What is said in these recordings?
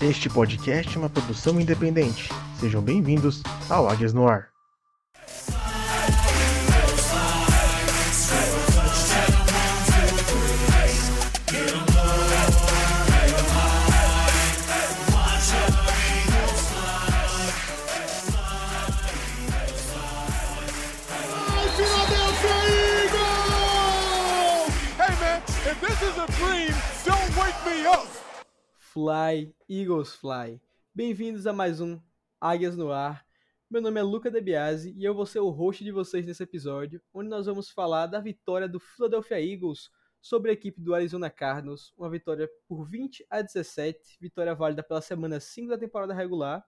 Este podcast é uma produção independente. Sejam bem-vindos ao Águias no Ar. Fly, Eagles Fly. Bem-vindos a mais um Águias no Ar. Meu nome é Luca De Biasi e eu vou ser o host de vocês nesse episódio, onde nós vamos falar da vitória do Philadelphia Eagles sobre a equipe do Arizona Cardinals, uma vitória por 20 a 17, vitória válida pela semana 5 da temporada regular.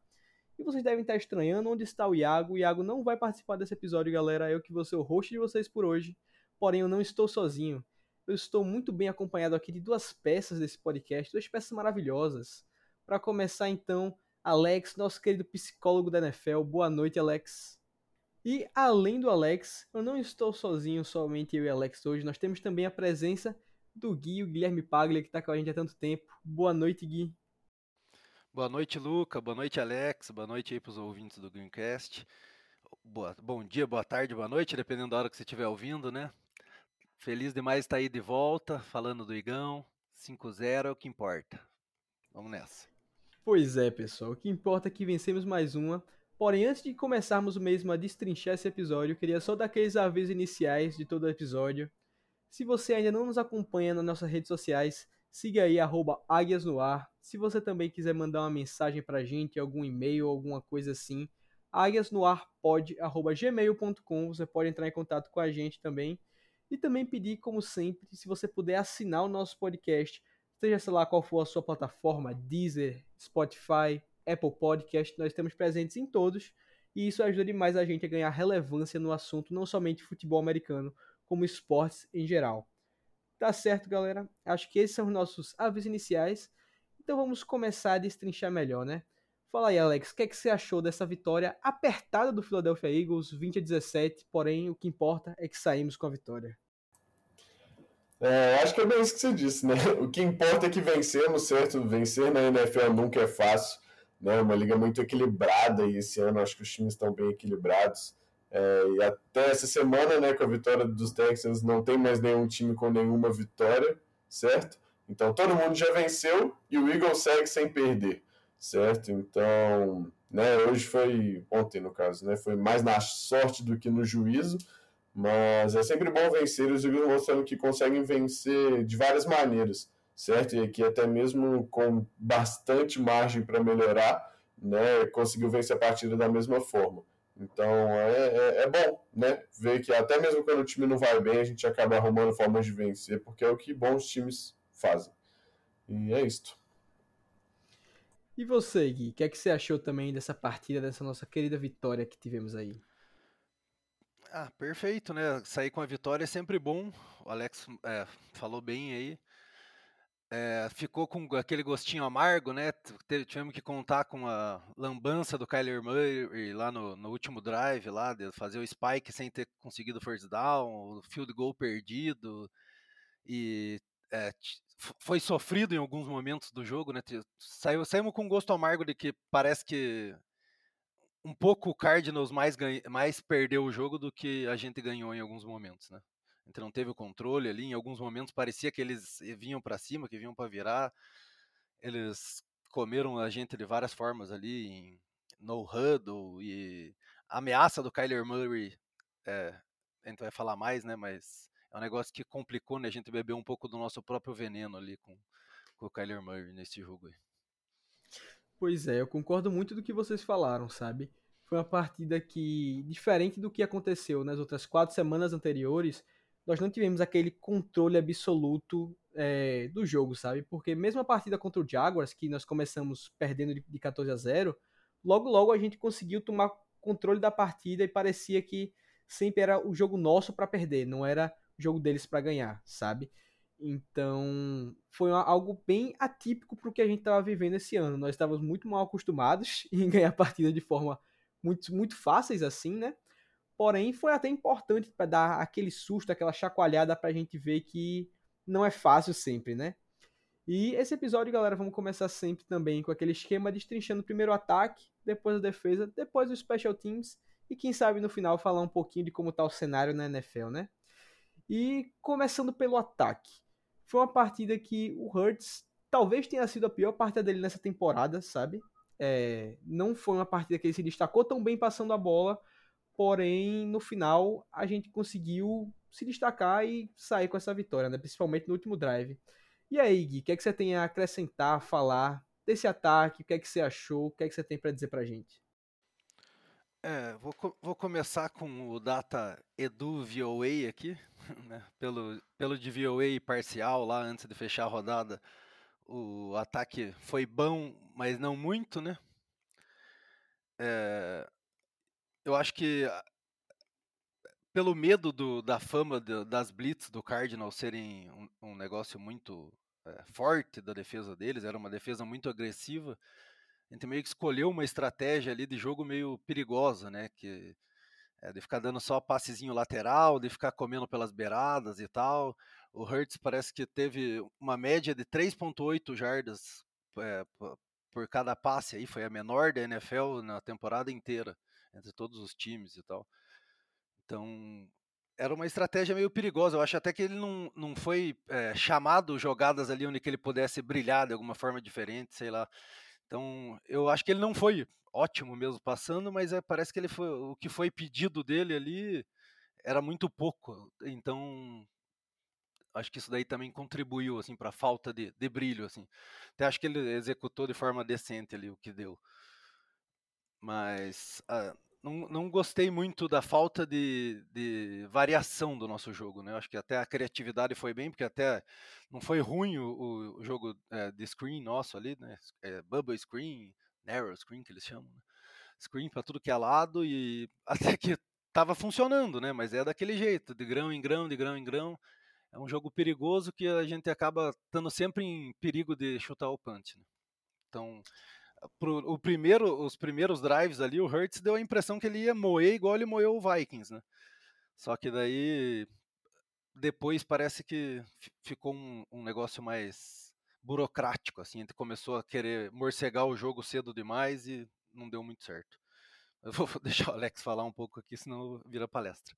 E vocês devem estar estranhando onde está o Iago. O Iago não vai participar desse episódio, galera. Eu que vou ser o host de vocês por hoje. Porém, eu não estou sozinho. Eu estou muito bem acompanhado aqui de duas peças desse podcast, duas peças maravilhosas. Para começar, então, Alex, nosso querido psicólogo da NFL. Boa noite, Alex. E além do Alex, eu não estou sozinho, somente eu e Alex hoje. Nós temos também a presença do Gui, o Guilherme Paglia, que está com a gente há tanto tempo. Boa noite, Gui. Boa noite, Luca. Boa noite, Alex. Boa noite aí para os ouvintes do Greencast. Boa, bom dia, boa tarde, boa noite, dependendo da hora que você estiver ouvindo, né? Feliz demais estar aí de volta, falando do Igão. 5-0 é o que importa. Vamos nessa. Pois é, pessoal. O que importa é que vencemos mais uma. Porém, antes de começarmos mesmo a destrinchar esse episódio, eu queria só dar aqueles avisos iniciais de todo o episódio. Se você ainda não nos acompanha nas nossas redes sociais, siga aí, arroba Águias no Ar. Se você também quiser mandar uma mensagem pra gente, algum e-mail, alguma coisa assim, águiasnoarpod.gmail.com, você pode entrar em contato com a gente também. E também pedir, como sempre, se você puder assinar o nosso podcast, seja sei lá qual for a sua plataforma, Deezer, Spotify, Apple Podcast, nós estamos presentes em todos. E isso ajuda demais a gente a ganhar relevância no assunto, não somente futebol americano, como esportes em geral. Tá certo, galera? Acho que esses são os nossos avisos iniciais. Então vamos começar a destrinchar melhor, né? Fala aí, Alex, o que, é que você achou dessa vitória apertada do Philadelphia Eagles, 20 a 17, porém o que importa é que saímos com a vitória. É, acho que é bem isso que você disse, né? O que importa é que vencemos, certo? Vencer na NFL nunca é fácil, né? Uma liga muito equilibrada e esse ano acho que os times estão bem equilibrados. É, e até essa semana, né, com a vitória dos Texans, não tem mais nenhum time com nenhuma vitória, certo? Então todo mundo já venceu e o Eagles segue sem perder, certo? Então, né, hoje foi, ontem no caso, né, foi mais na sorte do que no juízo, mas é sempre bom vencer os Eagles mostrando que conseguem vencer de várias maneiras, certo? E aqui até mesmo com bastante margem para melhorar, né, conseguiu vencer a partida da mesma forma. Então é, é, é, bom, né? Ver que até mesmo quando o time não vai bem, a gente acaba arrumando formas de vencer, porque é o que bons times fazem. E é isto. E você, Gui, o que é que você achou também dessa partida, dessa nossa querida vitória que tivemos aí? Ah, perfeito, né? Sair com a vitória é sempre bom. O Alex é, falou bem aí. É, ficou com aquele gostinho amargo, né? Tivemos que contar com a lambança do Kyler Murray lá no, no, último drive, lá, de fazer o spike sem ter conseguido first down, o field goal perdido. E é, foi sofrido em alguns momentos do jogo, né? Saiu, saímos com um gosto amargo de que parece que um pouco o Cardinals mais, ganha, mais perdeu o jogo do que a gente ganhou em alguns momentos, né? A gente não teve o controle ali, em alguns momentos parecia que eles vinham para cima, que vinham para virar. Eles comeram a gente de várias formas ali, em no huddle e ameaça do Kyler Murray, é, a gente vai falar mais, né, mas é um negócio que complicou, né, a gente bebeu um pouco do nosso próprio veneno ali com, com o Kyler Murray nesse jogo aí. Pois é, eu concordo muito do que vocês falaram, sabe? Foi uma partida que, diferente do que aconteceu nas outras quatro semanas anteriores, nós não tivemos aquele controle absoluto é, do jogo, sabe? Porque mesmo a partida contra o Jaguars, que nós começamos perdendo de, de 14 a 0, logo logo a gente conseguiu tomar controle da partida e parecia que sempre era o jogo nosso para perder, não era jogo deles para ganhar, sabe? Então, foi algo bem atípico para o que a gente estava vivendo esse ano. Nós estávamos muito mal acostumados em ganhar partida de forma muito, muito fáceis assim, né? Porém, foi até importante para dar aquele susto, aquela chacoalhada para a gente ver que não é fácil sempre, né? E esse episódio, galera, vamos começar sempre também com aquele esquema destrinchando primeiro o ataque, depois a defesa, depois os special teams e quem sabe no final falar um pouquinho de como tá o cenário na NFL, né? E começando pelo ataque. Foi uma partida que o Hurts talvez tenha sido a pior partida dele nessa temporada, sabe? É, não foi uma partida que ele se destacou tão bem passando a bola, porém no final a gente conseguiu se destacar e sair com essa vitória, né? principalmente no último drive. E aí, Gui, o que, é que você tem a acrescentar, falar desse ataque? O que é que você achou? O que é que você tem para dizer pra gente? É, vou, vou começar com o data edu VOA aqui, né? pelo, pelo de VOA parcial lá antes de fechar a rodada. O ataque foi bom, mas não muito, né? É, eu acho que pelo medo do, da fama de, das blitz do Cardinal serem um, um negócio muito é, forte da defesa deles, era uma defesa muito agressiva, a gente meio que escolheu uma estratégia ali de jogo meio perigosa, né? Que é, de ficar dando só passezinho lateral, de ficar comendo pelas beiradas e tal. O Hertz parece que teve uma média de 3.8 jardas é, por cada passe aí, foi a menor da NFL na temporada inteira, entre todos os times e tal. Então, era uma estratégia meio perigosa. Eu acho até que ele não, não foi é, chamado jogadas ali onde ele pudesse brilhar de alguma forma diferente, sei lá. Então, eu acho que ele não foi ótimo mesmo passando, mas é, parece que ele foi o que foi pedido dele ali era muito pouco. Então, acho que isso daí também contribuiu assim para a falta de, de brilho assim. Até acho que ele executou de forma decente ali o que deu. Mas ah, não, não gostei muito da falta de, de variação do nosso jogo, né? Acho que até a criatividade foi bem, porque até não foi ruim o, o jogo é, de screen nosso ali, né? É, bubble screen, narrow screen que eles chamam, né? Screen para tudo que é lado e até que estava funcionando, né? Mas é daquele jeito, de grão em grão, de grão em grão. É um jogo perigoso que a gente acaba estando sempre em perigo de chutar o punch. Né? Então, pro, o primeiro, os primeiros drives ali, o Hurts deu a impressão que ele ia moer igual ele moeu o Vikings, né? Só que daí depois parece que ficou um, um negócio mais burocrático, assim, gente começou a querer morcegar o jogo cedo demais e não deu muito certo. Eu vou deixar o Alex falar um pouco aqui, senão vira palestra.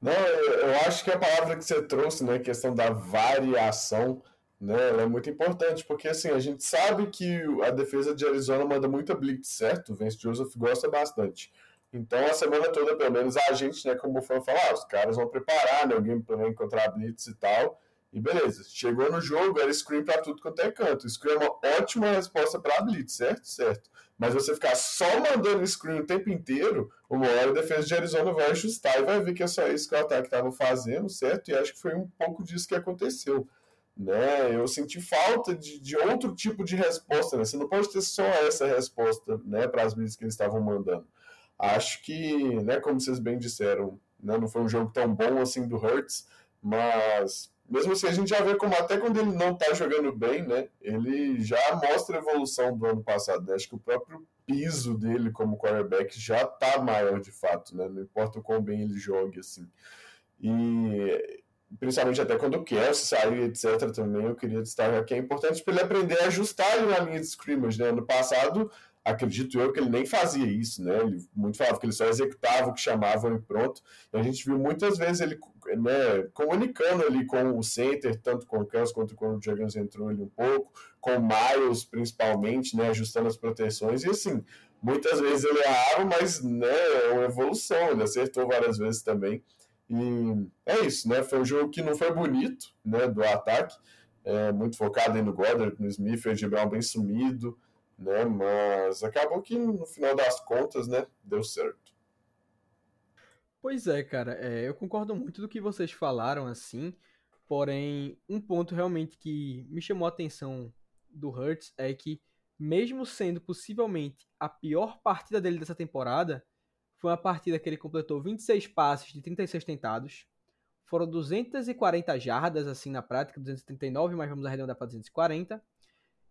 Não, eu acho que a palavra que você trouxe, né, questão da variação, né? Ela é muito importante, porque assim, a gente sabe que a defesa de Arizona manda muita blitz, certo? O Vance Joseph gosta bastante. Então, a semana toda, pelo menos, a gente, né, como foi falar, ah, os caras vão preparar, né, alguém para encontrar blitz e tal. E beleza, chegou no jogo, era screen para tudo quanto é canto. Screen é uma ótima resposta para blitz, certo? Certo. Mas você ficar só mandando screen o tempo inteiro, uma hora a defesa de Arizona vai ajustar e vai ver que é só isso que o ataque estava fazendo, certo? E acho que foi um pouco disso que aconteceu né? Eu senti falta de, de outro tipo de resposta, né? Você não pode ter só essa resposta, né, para as mídias que eles estavam mandando. Acho que, né, como vocês bem disseram, né, não foi um jogo tão bom assim do Hurts, mas mesmo assim a gente já vê como até quando ele não está jogando bem, né, ele já mostra a evolução do ano passado. Né? Acho que o próprio piso dele como quarterback já está maior de fato, né? Não importa o quão bem ele jogue assim. E principalmente até quando o Kelsey saiu, etc. também, eu queria destacar que é importante para ele aprender a ajustar ali na linha de scrimmage, né? No passado, acredito eu que ele nem fazia isso, né? Ele muito falava que ele só executava o que chamavam e pronto. E a gente viu muitas vezes ele né, comunicando ali com o center, tanto com o Kelsey quanto quando o Jaguars entrou ali um pouco, com o Miles principalmente, né? Ajustando as proteções. E assim, muitas vezes ele errava, mas né, é uma evolução, ele acertou várias vezes também. E é isso, né? Foi um jogo que não foi bonito, né? Do ataque, é, muito focado aí no Goddard, no Smith, o Ed Brown bem sumido, né? Mas acabou que no final das contas, né? Deu certo. Pois é, cara, é, eu concordo muito do que vocês falaram, assim, porém, um ponto realmente que me chamou a atenção do Hurts é que, mesmo sendo possivelmente a pior partida dele dessa temporada, foi uma partida que ele completou 26 passes de 36 tentados. Foram 240 jardas, assim, na prática, 239, mas vamos arredondar para 240.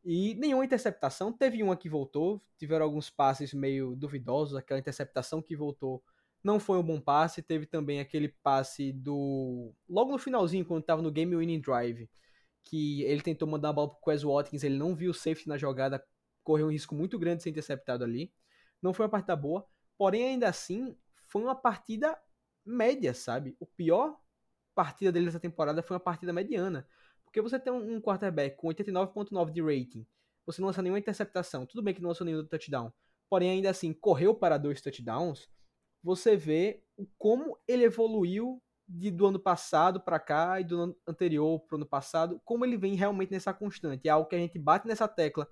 E nenhuma interceptação. Teve uma que voltou, tiveram alguns passes meio duvidosos. Aquela interceptação que voltou não foi um bom passe. Teve também aquele passe do. Logo no finalzinho, quando estava no game winning drive, que ele tentou mandar a bola pro Quez Watkins, ele não viu o safety na jogada, correu um risco muito grande de ser interceptado ali. Não foi uma partida boa, porém ainda assim foi uma partida média, sabe? O pior partida dele nessa temporada foi uma partida mediana. Porque você tem um quarterback com 89.9 de rating, você não lança nenhuma interceptação, tudo bem que não lançou nenhum touchdown, porém ainda assim correu para dois touchdowns, você vê como ele evoluiu de, do ano passado para cá e do ano anterior para o ano passado, como ele vem realmente nessa constante. É algo que a gente bate nessa tecla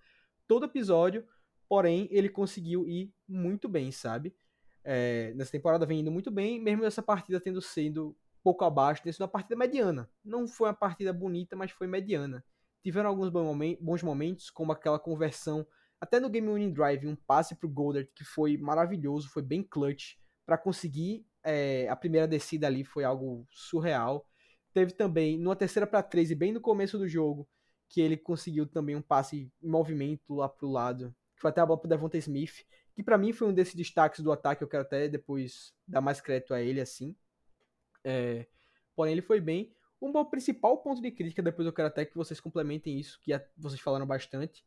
todo episódio, porém ele conseguiu ir muito bem, sabe? É, nessa temporada vem indo muito bem, mesmo essa partida tendo sido pouco abaixo, tendo sido uma partida mediana. Não foi uma partida bonita, mas foi mediana. Tiveram alguns bons momentos, como aquela conversão, até no Game Winning Drive, um passe para o Goldert que foi maravilhoso, foi bem clutch, para conseguir é, a primeira descida ali foi algo surreal. Teve também, numa terceira para 13, bem no começo do jogo, que ele conseguiu também um passe em movimento lá pro lado, que foi até a bola pro Devonta Smith, que para mim foi um desses destaques do ataque, eu quero até depois dar mais crédito a ele, assim. É, porém, ele foi bem. Um bom principal ponto de crítica, depois eu quero até que vocês complementem isso, que vocês falaram bastante,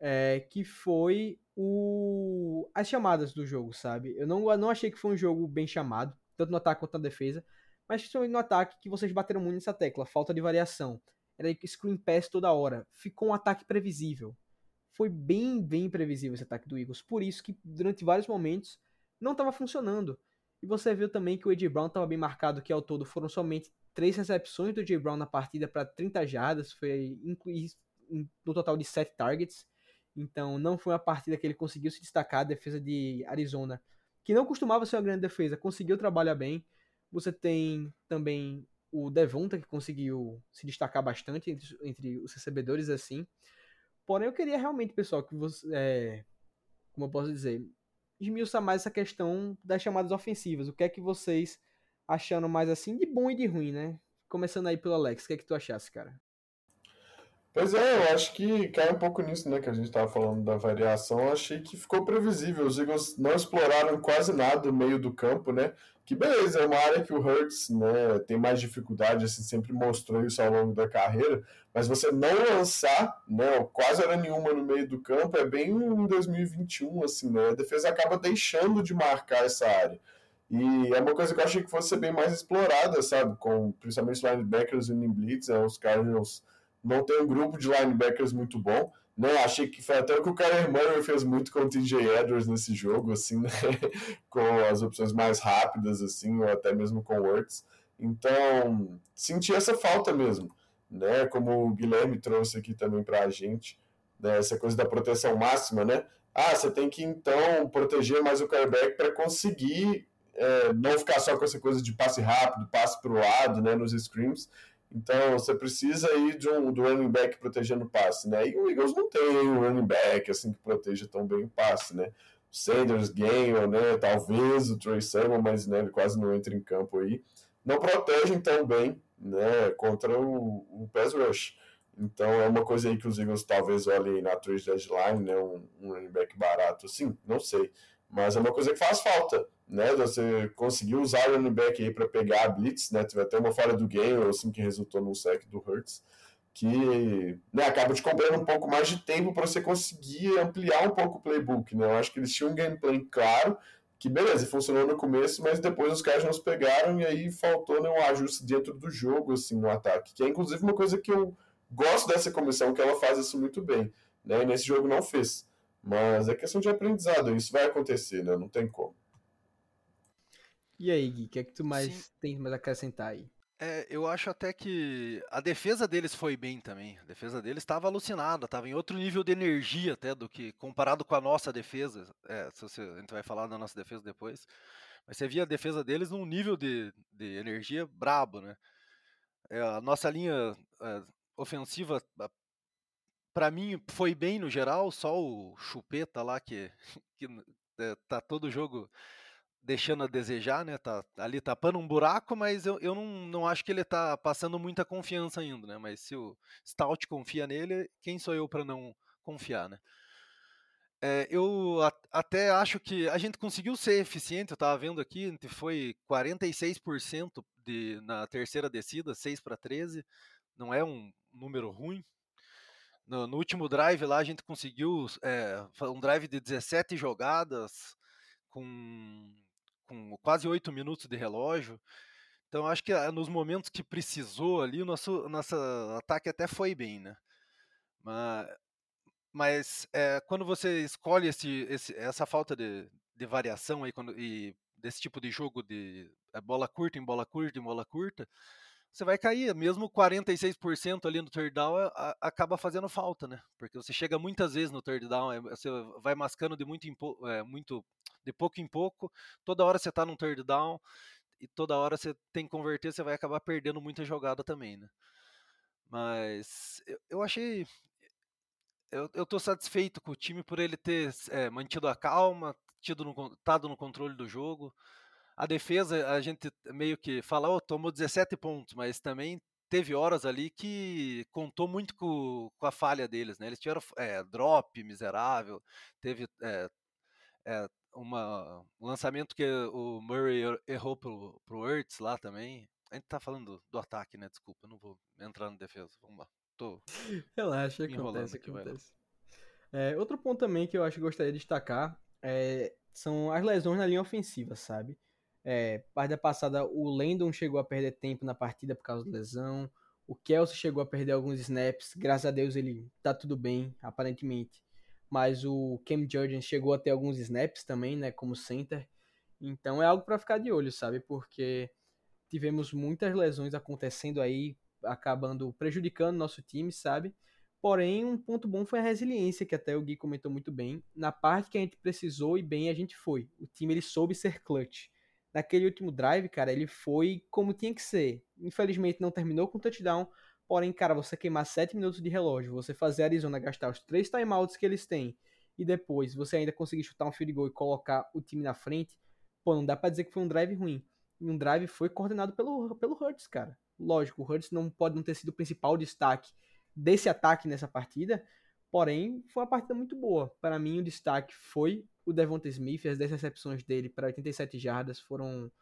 é, que foi o as chamadas do jogo, sabe? Eu não, não achei que foi um jogo bem chamado, tanto no ataque quanto na defesa, mas principalmente no ataque que vocês bateram muito nessa tecla, falta de variação. Era screen pass toda hora. Ficou um ataque previsível. Foi bem, bem previsível esse ataque do Eagles. Por isso que durante vários momentos não estava funcionando. E você viu também que o A.J. Brown estava bem marcado, que ao todo foram somente três recepções do A.J. Brown na partida para 30 jardas, foi no total de 7 targets. Então não foi uma partida que ele conseguiu se destacar. A defesa de Arizona, que não costumava ser uma grande defesa, conseguiu trabalhar bem. Você tem também o Devonta, que conseguiu se destacar bastante entre, entre os recebedores assim. Porém, eu queria realmente, pessoal, que você. É, como eu posso dizer? Esmiuçar mais essa questão das chamadas ofensivas. O que é que vocês achando mais assim de bom e de ruim, né? Começando aí pelo Alex, o que é que tu achasse, cara? Pois é, eu acho que cai um pouco nisso, né, que a gente estava falando da variação. Eu achei que ficou previsível. Os Eagles não exploraram quase nada o meio do campo, né? Que beleza, é uma área que o Hurts né, tem mais dificuldade, assim, sempre mostrou isso ao longo da carreira, mas você não lançar, né, quase era nenhuma no meio do campo, é bem em 2021, assim, né? A defesa acaba deixando de marcar essa área. E é uma coisa que eu achei que fosse bem mais explorada, sabe? Com principalmente linebackers e blitz, né, os Cardinals não tem um grupo de linebackers muito bom. Né? Achei que foi até o que o Kyler Murray fez muito com o TJ Edwards nesse jogo, assim, né? com as opções mais rápidas, assim, ou até mesmo com o. Então, senti essa falta mesmo, né? Como o Guilherme trouxe aqui também para a gente, né? essa coisa da proteção máxima, né? Ah, você tem que então proteger mais o quarterback para conseguir é, não ficar só com essa coisa de passe rápido, passe para o lado, né? Nos screens então você precisa aí de um do running back protegendo o passe, né? E o Eagles não tem um running back assim que proteja tão bem o passe, né? O Sanders, Gainwell, né? Talvez o Trey Sermon, mas né, ele quase não entra em campo aí. Não protegem tão bem, né? Contra o, o pass rush. Então é uma coisa aí que os Eagles talvez olhem na trade deadline, né? Um, um running back barato, assim, não sei. Mas é uma coisa que faz falta né? Você conseguiu usar o running back aí para pegar a blitz, né? Teve até uma falha do game, assim, que resultou no sec do Hurts, que né, acaba te cobrando um pouco mais de tempo para você conseguir ampliar um pouco o playbook, né? Eu acho que eles tinham um gameplay claro, que beleza, funcionou no começo, mas depois os caras nos pegaram e aí faltou né, um ajuste dentro do jogo, assim, no ataque, que é inclusive uma coisa que eu gosto dessa comissão, que ela faz isso muito bem, né? E nesse jogo não fez. Mas é questão de aprendizado, isso vai acontecer, né? Não tem como. E aí, Gui, o que é que tu mais Sim. tem mais acrescentar aí? É, eu acho até que a defesa deles foi bem também. A defesa deles estava alucinada, estava em outro nível de energia até do que comparado com a nossa defesa. É, se você, a gente vai falar da nossa defesa depois. Mas você via a defesa deles num nível de, de energia brabo, né? É, a nossa linha é, ofensiva, para mim, foi bem no geral. Só o Chupeta lá que, que é, tá todo jogo deixando a desejar, né? Tá ali tapando um buraco, mas eu, eu não, não acho que ele tá passando muita confiança ainda, né? Mas se o Stout confia nele, quem sou eu para não confiar, né? É, eu a, até acho que a gente conseguiu ser eficiente, eu estava vendo aqui, a gente foi 46% de, na terceira descida, 6 para 13, não é um, número ruim. No, no, último drive lá a gente conseguiu é, um drive de 17 jogadas com, com quase 8 minutos de relógio. Então acho que ah, nos momentos que precisou ali, o nosso, nosso ataque até foi bem, né? Mas, mas é, quando você escolhe esse, esse, essa falta de, de variação aí quando, e desse tipo de jogo de é, bola curta em bola curta em bola curta, você vai cair. Mesmo 46% ali no third down a, acaba fazendo falta, né? Porque você chega muitas vezes no third down, é, você vai mascando de muito, em, é, muito de pouco em pouco. Toda hora você está num third down e toda hora você tem que converter, você vai acabar perdendo muita jogada também, né? Mas eu, eu achei. Eu, eu tô satisfeito com o time por ele ter é, mantido a calma, tido no, tado no controle do jogo. A defesa, a gente meio que fala, oh, tomou 17 pontos, mas também teve horas ali que contou muito com, com a falha deles, né? Eles tiveram é, drop miserável, teve é, é, uma, um lançamento que o Murray errou pro, pro Ertz lá também. A gente tá falando do, ataque, né? Desculpa, não vou entrar na defesa. Vamos lá. Tô Relaxa, acontece, aqui, acontece. É, outro ponto também que eu acho que gostaria de destacar é, são as lesões na linha ofensiva, sabe? É, partida passada, o Landon chegou a perder tempo na partida por causa da lesão. O Kelsey chegou a perder alguns snaps. Graças a Deus ele tá tudo bem, aparentemente. Mas o Cam Jurgens chegou a ter alguns snaps também, né, como center. Então é algo para ficar de olho, sabe? Porque tivemos muitas lesões acontecendo aí, acabando prejudicando nosso time, sabe? Porém, um ponto bom foi a resiliência, que até o Gui comentou muito bem. Na parte que a gente precisou e bem, a gente foi. O time ele soube ser clutch naquele último drive, cara, ele foi como tinha que ser. Infelizmente não terminou com touchdown, porém, cara, você queimar 7 minutos de relógio, você fazer a Arizona gastar os três timeouts que eles têm e depois você ainda conseguir chutar um field goal e colocar o time na frente, pô, não dá para dizer que foi um drive ruim. E um drive foi coordenado pelo, pelo Hurts, cara. Lógico, o Hurts não pode não ter sido o principal destaque desse ataque nessa partida, porém, foi uma partida muito boa. Para mim, o destaque foi o Devonta Smith, as 10 recepções dele para 87 jardas foram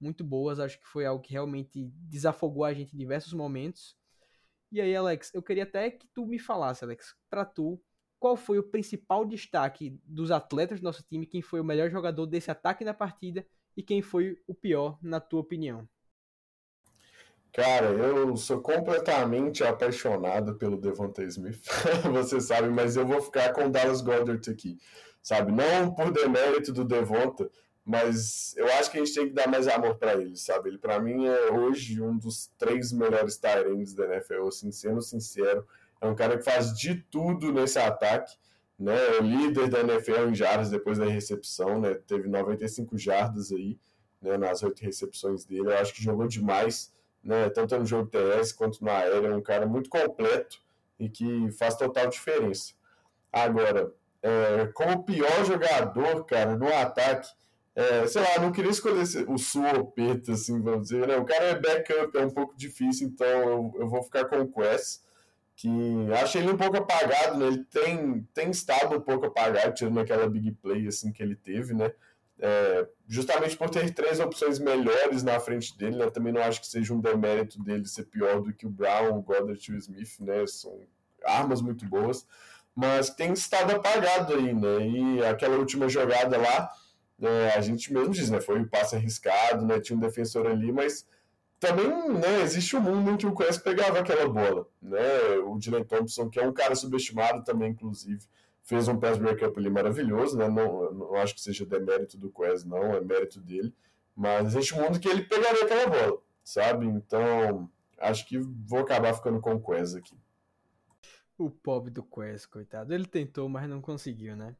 muito boas. Acho que foi algo que realmente desafogou a gente em diversos momentos. E aí, Alex, eu queria até que tu me falasse, Alex, para tu, qual foi o principal destaque dos atletas do nosso time, quem foi o melhor jogador desse ataque na partida e quem foi o pior, na tua opinião? Cara, eu sou completamente apaixonado pelo Devonta Smith, você sabe, mas eu vou ficar com o Dallas Goddard aqui sabe? Não por demérito do Devonta, mas eu acho que a gente tem que dar mais amor para ele, sabe? Ele, para mim, é hoje um dos três melhores Tyrants da NFL, assim, sendo sincero. É um cara que faz de tudo nesse ataque, né? É o líder da NFL em jardas depois da recepção, né? Teve 95 jardas aí, né? Nas oito recepções dele. Eu acho que jogou demais, né? Tanto no jogo TS quanto na aérea. É um cara muito completo e que faz total diferença. Agora, é, como pior jogador, cara, no ataque. É, sei lá, não queria escolher o Suopeta, assim, vamos dizer, né? O cara é backup, é um pouco difícil, então eu, eu vou ficar com o Quest, que acho ele um pouco apagado, né? Ele tem, tem estado um pouco apagado, tirando aquela big play, assim, que ele teve, né? É, justamente por ter três opções melhores na frente dele, né? Também não acho que seja um demérito dele ser pior do que o Brown, o Goddard e o Smith, né? São armas muito boas mas tem estado apagado aí, né? E aquela última jogada lá, né, a gente mesmo diz, né? Foi um passe arriscado, né? Tinha um defensor ali, mas também né, existe um mundo em que o Quest pegava aquela bola, né? O Dylan Thompson, que é um cara subestimado também, inclusive, fez um pass breakup ali maravilhoso, né? Não, não acho que seja demérito do Quest, não, é mérito dele. Mas existe um mundo que ele pegaria aquela bola, sabe? Então, acho que vou acabar ficando com o Quest aqui. O pobre do Quest, coitado. Ele tentou, mas não conseguiu, né?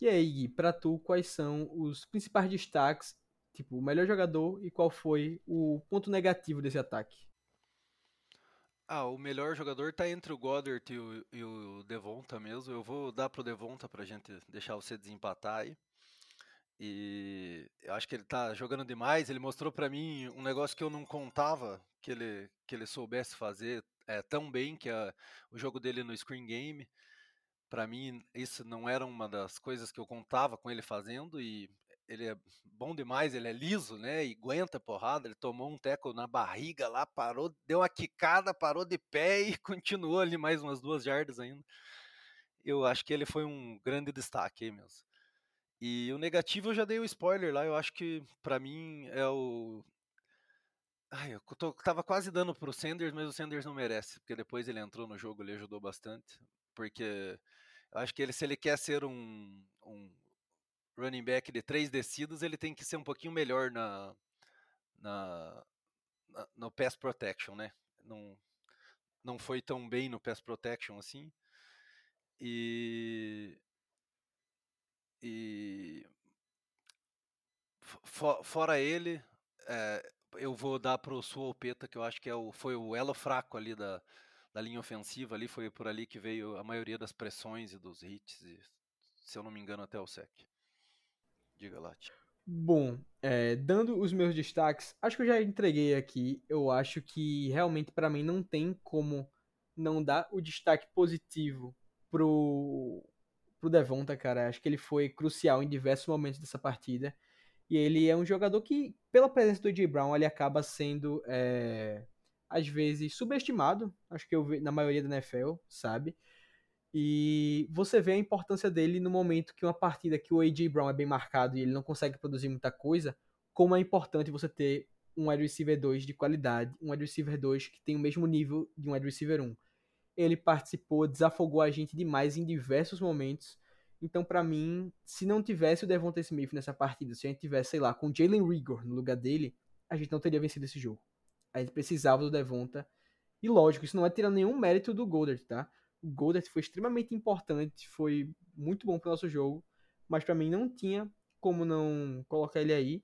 E aí, Gui, pra tu, quais são os principais destaques, tipo, o melhor jogador e qual foi o ponto negativo desse ataque? Ah, o melhor jogador tá entre o Goddard e o, e o Devonta mesmo. Eu vou dar pro Devonta pra gente deixar você desempatar aí. E eu acho que ele tá jogando demais. Ele mostrou para mim um negócio que eu não contava que ele, que ele soubesse fazer é, tão bem, que é o jogo dele no Screen Game. Para mim, isso não era uma das coisas que eu contava com ele fazendo, e ele é bom demais, ele é liso, né? E aguenta porrada. Ele tomou um teco na barriga lá, parou, deu uma quicada, parou de pé e continuou ali mais umas duas jardas ainda. Eu acho que ele foi um grande destaque aí mesmo. E o negativo eu já dei o spoiler lá, eu acho que para mim é o. Ai, eu tô, tava quase dando pro Sanders, mas o Sanders não merece, porque depois ele entrou no jogo, ele ajudou bastante. Porque eu acho que ele, se ele quer ser um, um running back de três descidas, ele tem que ser um pouquinho melhor na, na, na, no pass protection, né? Não, não foi tão bem no pass protection assim. E e fora ele, é, eu vou dar para o Suopeta, que eu acho que é o, foi o elo fraco ali da, da linha ofensiva ali, foi por ali que veio a maioria das pressões e dos hits, e, se eu não me engano até o sec. Diga lá. Tia. Bom, é, dando os meus destaques, acho que eu já entreguei aqui. Eu acho que realmente para mim não tem como não dar o destaque positivo pro pro Devonta, cara. Acho que ele foi crucial em diversos momentos dessa partida. E ele é um jogador que, pela presença do AJ Brown, ele acaba sendo, é, às vezes, subestimado. Acho que eu vi na maioria da NFL, sabe? E você vê a importância dele no momento que uma partida que o AJ Brown é bem marcado e ele não consegue produzir muita coisa, como é importante você ter um wide receiver 2 de qualidade, um wide receiver 2 que tem o mesmo nível de um wide receiver 1 ele participou, desafogou a gente demais em diversos momentos. Então, para mim, se não tivesse o Devonta Smith nessa partida, se a gente tivesse, sei lá, com Jalen Rigor no lugar dele, a gente não teria vencido esse jogo. A gente precisava do Devonta. E lógico, isso não é tirando nenhum mérito do Goddard, tá? O Goddard foi extremamente importante, foi muito bom pro nosso jogo, mas para mim não tinha como não colocar ele aí.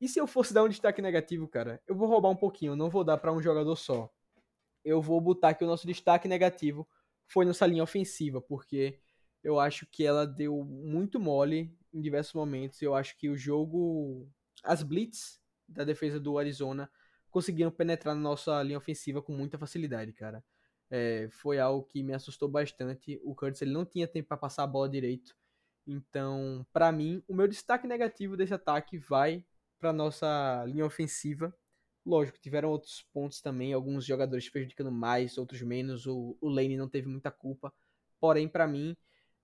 E se eu fosse dar um destaque negativo, cara, eu vou roubar um pouquinho, eu não vou dar para um jogador só eu vou botar que o nosso destaque negativo foi nossa linha ofensiva, porque eu acho que ela deu muito mole em diversos momentos. Eu acho que o jogo, as blitz da defesa do Arizona conseguiram penetrar na nossa linha ofensiva com muita facilidade, cara. É, foi algo que me assustou bastante. O Curtis ele não tinha tempo para passar a bola direito. Então, para mim, o meu destaque negativo desse ataque vai para nossa linha ofensiva Lógico, tiveram outros pontos também, alguns jogadores prejudicando mais, outros menos. O, o Lane não teve muita culpa. Porém, para mim,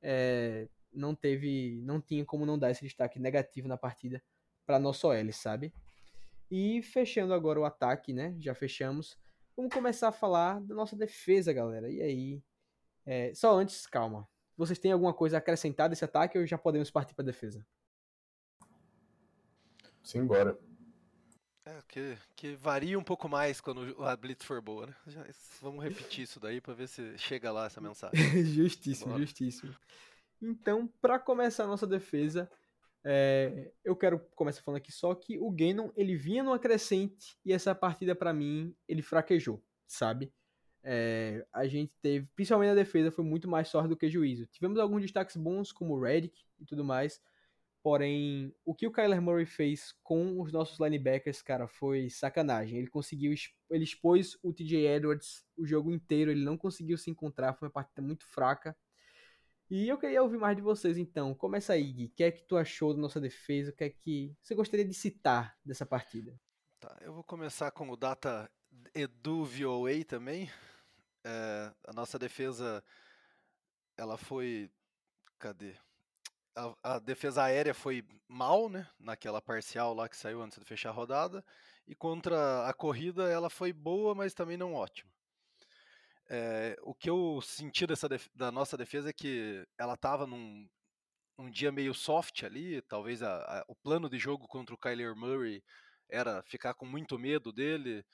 é, não teve, não tinha como não dar esse destaque negativo na partida para nosso OL, sabe? E fechando agora o ataque, né? Já fechamos. Vamos começar a falar da nossa defesa, galera. E aí? É, só antes, calma. Vocês têm alguma coisa a acrescentar desse ataque ou já podemos partir para defesa? Simbora. É, que, que varia um pouco mais quando a Blitz for boa, né? Já, vamos repetir isso daí para ver se chega lá essa mensagem. justíssimo, Bora. justíssimo. Então, para começar a nossa defesa, é, eu quero começar falando aqui só que o Gannon, ele vinha numa crescente e essa partida para mim, ele fraquejou, sabe? É, a gente teve, principalmente na defesa, foi muito mais sorte do que juízo. Tivemos alguns destaques bons, como o Redick e tudo mais, Porém, o que o Kyler Murray fez com os nossos linebackers, cara, foi sacanagem. Ele conseguiu, ele expôs o TJ Edwards o jogo inteiro, ele não conseguiu se encontrar, foi uma partida muito fraca. E eu queria ouvir mais de vocês, então. Começa aí, Gui. O que é que tu achou da nossa defesa? O que é que você gostaria de citar dessa partida? Tá, eu vou começar com o data Edu VOA também. É, a nossa defesa, ela foi... Cadê? A, a, defesa aérea foi mal, né? Naquela parcial lá que saiu antes de fechar a rodada. E contra a corrida ela foi boa, mas também não ótima. É, o que eu senti dessa da nossa defesa é que ela estava num, num, dia meio soft ali. Talvez a, a, o plano de jogo contra o Kyler Murray era ficar com muito medo dele,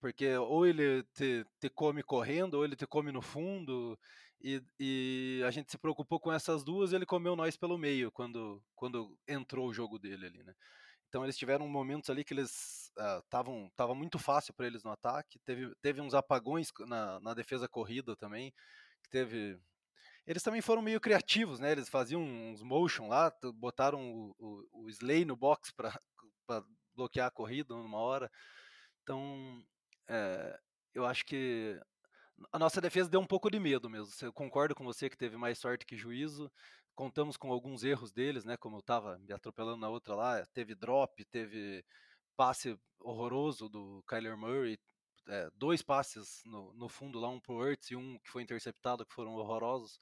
porque ou ele te, te come correndo, ou ele te come no fundo, e, e, a gente se preocupou com essas duas e ele comeu nós pelo meio quando, quando entrou o jogo dele ali, né? Então eles tiveram momentos ali que eles estavam uh, tava muito fácil para eles no ataque, teve, teve uns apagões na, na defesa corrida também, que teve eles também foram meio criativos, né? Eles faziam uns motion lá, botaram o, o, o Slay no box para bloquear a corrida numa hora. Então, é, eu acho que a nossa defesa deu um pouco de medo mesmo. Eu concordo com você que teve mais sorte que juízo. Contamos com alguns erros deles, né? Como eu estava me atropelando na outra lá, teve drop, teve passe horroroso do Kyler Murray, é, dois passes no, no, fundo lá, um pro Hurts e um que foi interceptado, que foram horrorosos.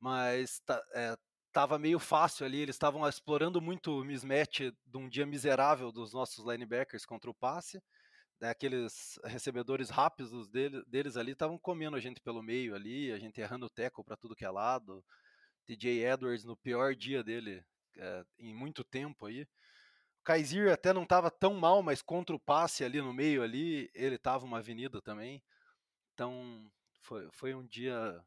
Mas tá, é, tava meio fácil ali, eles estavam explorando muito o mismatch de um dia miserável dos nossos linebackers contra o passe. Né, aqueles recebedores rápidos dele, deles ali estavam comendo a gente pelo meio ali, a gente errando o tackle para tudo que é lado. DJ Edwards no pior dia dele é, em muito tempo aí. O Kaiser até não estava tão mal, mas contra o passe ali no meio ali, ele estava uma avenida também. Então foi, foi um dia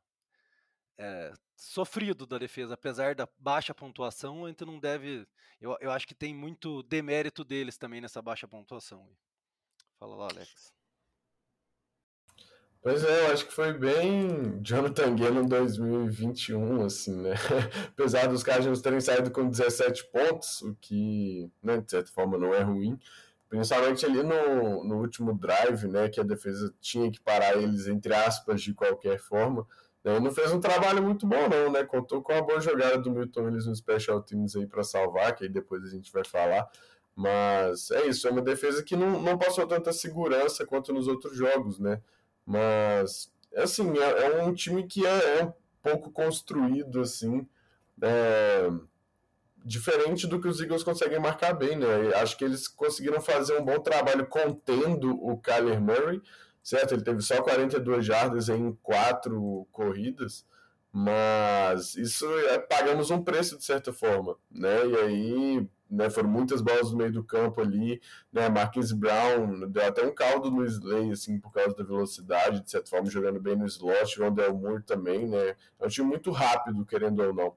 é, sofrido da defesa, apesar da baixa pontuação, a gente não deve. Eu, eu acho que tem muito demérito deles também nessa baixa pontuação. Fala lá, Alex. Pois é, eu acho que foi bem Jonathan Gannon 2021, assim, né? Apesar dos Cardinals terem saído com 17 pontos, o que, né, de certa forma, não é ruim, principalmente ali no, no último drive, né, que a defesa tinha que parar eles, entre aspas, de qualquer forma. Né? Não fez um trabalho muito bom, não, né? Contou com a boa jogada do Milton Willis no Special Teams aí para salvar, que aí depois a gente vai falar. Mas é isso, é uma defesa que não, não passou tanta segurança quanto nos outros jogos, né? Mas, assim, é, é um time que é, é, um pouco construído, assim, é, diferente do que os Eagles conseguem marcar bem, né? Acho que eles conseguiram fazer um bom trabalho contendo o Kyler Murray, certo? Ele teve só 42 jardas em quatro corridas, mas isso é, pagamos um preço de certa forma, né? E aí né, foram muitas bolas no meio do campo ali, né, Marquis Brown deu até um caldo no Slay, assim, por causa da velocidade, de certa forma, jogando bem no slot, o Del Moore também, né, é um time muito rápido, querendo ou não,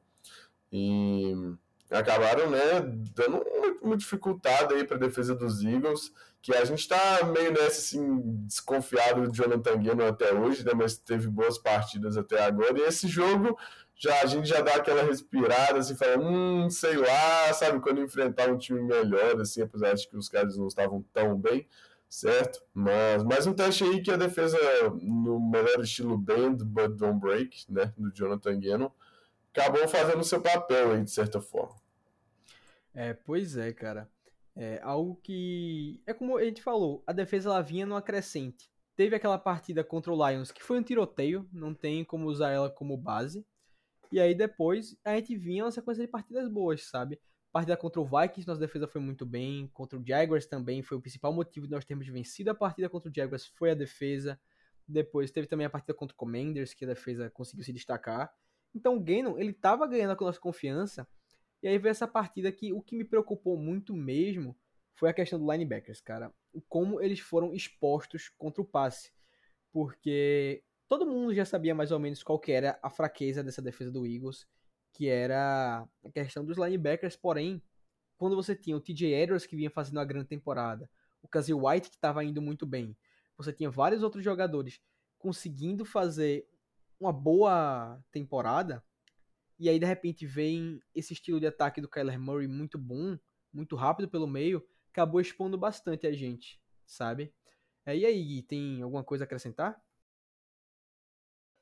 e acabaram, né, dando uma dificuldade aí para a defesa dos Eagles, que a gente está meio nessa, assim, desconfiado do Jonathan Gannon até hoje, né, mas teve boas partidas até agora, e esse jogo já a gente já dá aquela respirada, assim, fala, hum, sei lá, sabe, quando enfrentar um time melhor, assim, apesar de que os caras não estavam tão bem, certo? Mas mais um teste aí que a defesa, no melhor estilo bend, but don't break, né, do Jonathan Gannon, acabou fazendo o seu papel aí, de certa forma. É, pois é, cara. É algo que, é como a gente falou, a defesa ela vinha numa crescente. Teve aquela partida contra o Lions que foi um tiroteio, não tem como usar ela como base, e aí depois a gente vinha uma sequência de partidas boas, sabe? Partida contra o Vikings, nossa defesa foi muito bem. Contra o Jaguars também foi o principal motivo de nós termos vencido a partida contra o Jaguars, foi a defesa. Depois teve também a partida contra o Commanders, que a defesa conseguiu se destacar. Então o Gannon, ele tava ganhando a nossa confiança. E aí veio essa partida que o que me preocupou muito mesmo foi a questão do linebackers, cara. Como eles foram expostos contra o passe. Porque todo mundo já sabia mais ou menos qual que era a fraqueza dessa defesa do Eagles, que era a questão dos linebackers, porém, quando você tinha o TJ Edwards que vinha fazendo uma grande temporada, o Kazil White que estava indo muito bem, você tinha vários outros jogadores conseguindo fazer uma boa temporada, e aí de repente vem esse estilo de ataque do Kyler Murray muito bom, muito rápido pelo meio, acabou expondo bastante a gente, sabe? É, e aí, tem alguma coisa a acrescentar?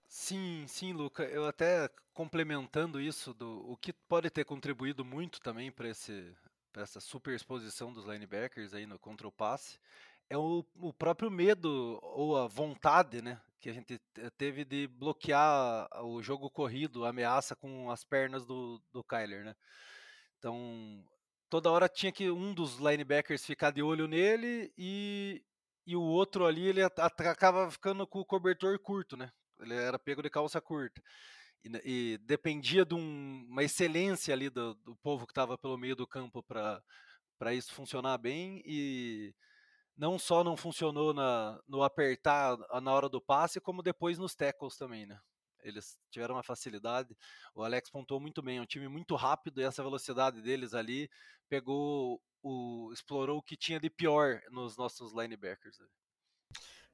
Sim, sim, Luca. Eu até complementando isso do o que pode ter contribuído muito também para essa super exposição dos linebackers aí no contra o passe é o, o próprio medo ou a vontade, né, que a gente teve de bloquear o jogo corrido, a ameaça com as pernas do, do Kyler, né? Então, toda hora tinha que um dos linebackers ficar de olho nele e, e o outro ali ele acaba ficando com o cobertor curto, né? Ele era pego de calça curta. E, e dependia de um, uma excelência ali do, do povo que estava pelo meio do campo para isso funcionar bem. E não só não funcionou na, no apertar na hora do passe, como depois nos tackles também, né? Eles tiveram uma facilidade. O Alex pontou muito bem, é um time muito rápido e essa velocidade deles ali pegou o explorou o que tinha de pior nos nossos linebackers.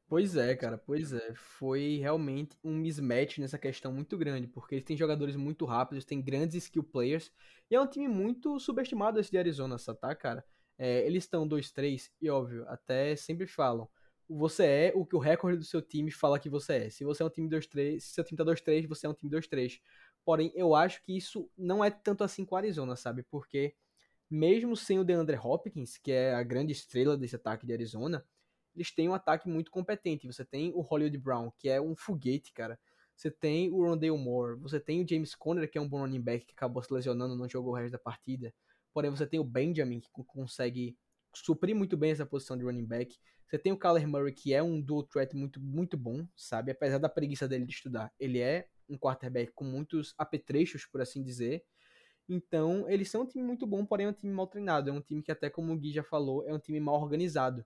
Pois é, cara, pois é. Foi realmente um mismatch nessa questão muito grande, porque eles têm jogadores muito rápidos, têm grandes skill players, e é um time muito subestimado esse de Arizona, tá, cara? É, eles estão 2-3, e óbvio, até sempre falam, você é o que o recorde do seu time fala que você é. Se você é um time 2-3, se seu time tá 2-3, você é um time 2-3. Porém, eu acho que isso não é tanto assim com o Arizona, sabe? Porque mesmo sem o DeAndre Hopkins, que é a grande estrela desse ataque de Arizona, eles têm um ataque muito competente. Você tem o Hollywood Brown, que é um foguete, cara. Você tem o Rondale Moore, você tem o James Conner, que é um bom running back que acabou se lesionando, não jogou o resto da partida. Porém, você tem o Benjamin, que consegue suprir muito bem essa posição de running back. Você tem o Kyler Murray, que é um dual threat muito, muito bom, sabe? Apesar da preguiça dele de estudar, ele é um quarterback com muitos apetrechos, por assim dizer. Então, eles são um time muito bom, porém é um time mal treinado. É um time que, até como o Gui já falou, é um time mal organizado.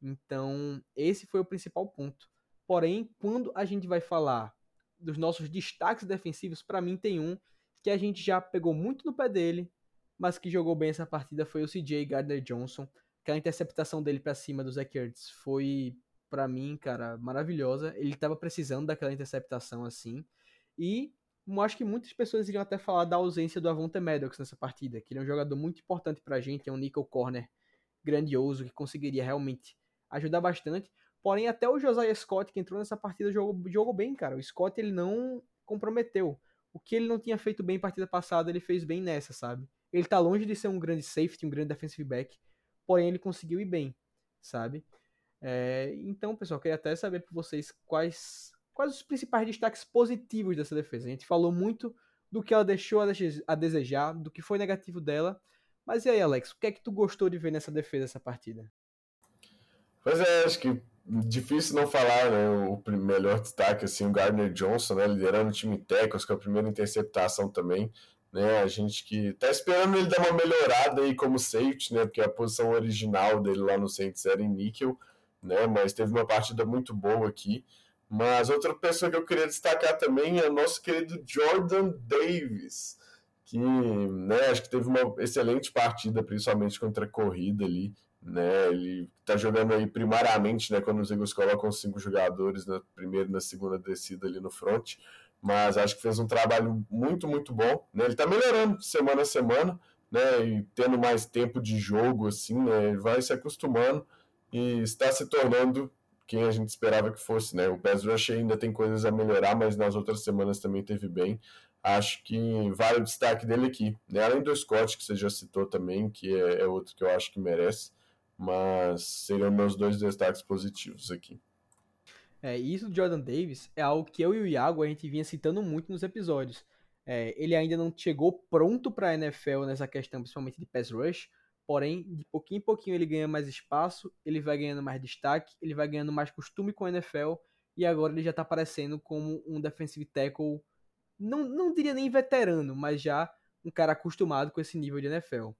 Então, esse foi o principal ponto. Porém, quando a gente vai falar dos nossos destaques defensivos, para mim tem um que a gente já pegou muito no pé dele, mas que jogou bem essa partida foi o CJ Gardner Johnson. Aquela interceptação dele para cima do Zach Ertz foi, para mim, cara, maravilhosa. Ele tava precisando daquela interceptação assim. E acho que muitas pessoas iriam até falar da ausência do Avonte Maddox nessa partida, que ele é um jogador muito importante pra gente, é um nickel corner grandioso que conseguiria realmente ajudar bastante. Porém, até o Josiah Scott, que entrou nessa partida, jogou, jogou bem, cara. O Scott, ele não comprometeu. O que ele não tinha feito bem partida passada, ele fez bem nessa, sabe? Ele tá longe de ser um grande safety, um grande defensive back, porém ele conseguiu ir bem, sabe? É, então, pessoal, queria até saber por vocês quais, quais os principais destaques positivos dessa defesa. A gente falou muito do que ela deixou a desejar, do que foi negativo dela. Mas e aí, Alex, o que é que tu gostou de ver nessa defesa, essa partida? Pois é, acho que difícil não falar, né? O melhor destaque, assim, o Gardner Johnson, né? Liderando o time Tecos, com a primeira interceptação também né? A gente que tá esperando ele dar uma melhorada aí como safety, né? Porque a posição original dele lá no Saints era em níquel, né? Mas teve uma partida muito boa aqui. Mas outra pessoa que eu queria destacar também é o nosso querido Jordan Davis, que, né, acho que teve uma excelente partida, principalmente contra a corrida ali, né? Ele tá jogando aí primariamente, né, quando os Eagles colocam cinco jogadores na primeira e na segunda descida ali no front, mas acho que fez um trabalho muito, muito bom. Né? Ele está melhorando semana a semana, né? E tendo mais tempo de jogo, assim, né? Ele vai se acostumando e está se tornando quem a gente esperava que fosse, né? O Pass Rush ainda tem coisas a melhorar, mas nas outras semanas também teve bem. Acho que vale o destaque dele aqui, né? Além do Scott, que você já citou também, que é, é outro que eu acho que merece, mas seriam meus dois destaques positivos aqui. É, e isso do Jordan Davis é algo que eu e o Iago a gente vinha citando muito nos episódios. É, ele ainda não chegou pronto para a NFL nessa questão, principalmente de pass rush, porém, de pouquinho em pouquinho ele ganha mais espaço, ele vai ganhando mais destaque, ele vai ganhando mais costume com a NFL, e agora ele já está aparecendo como um defensive tackle, não, não diria nem veterano, mas já um cara acostumado com esse nível de NFL.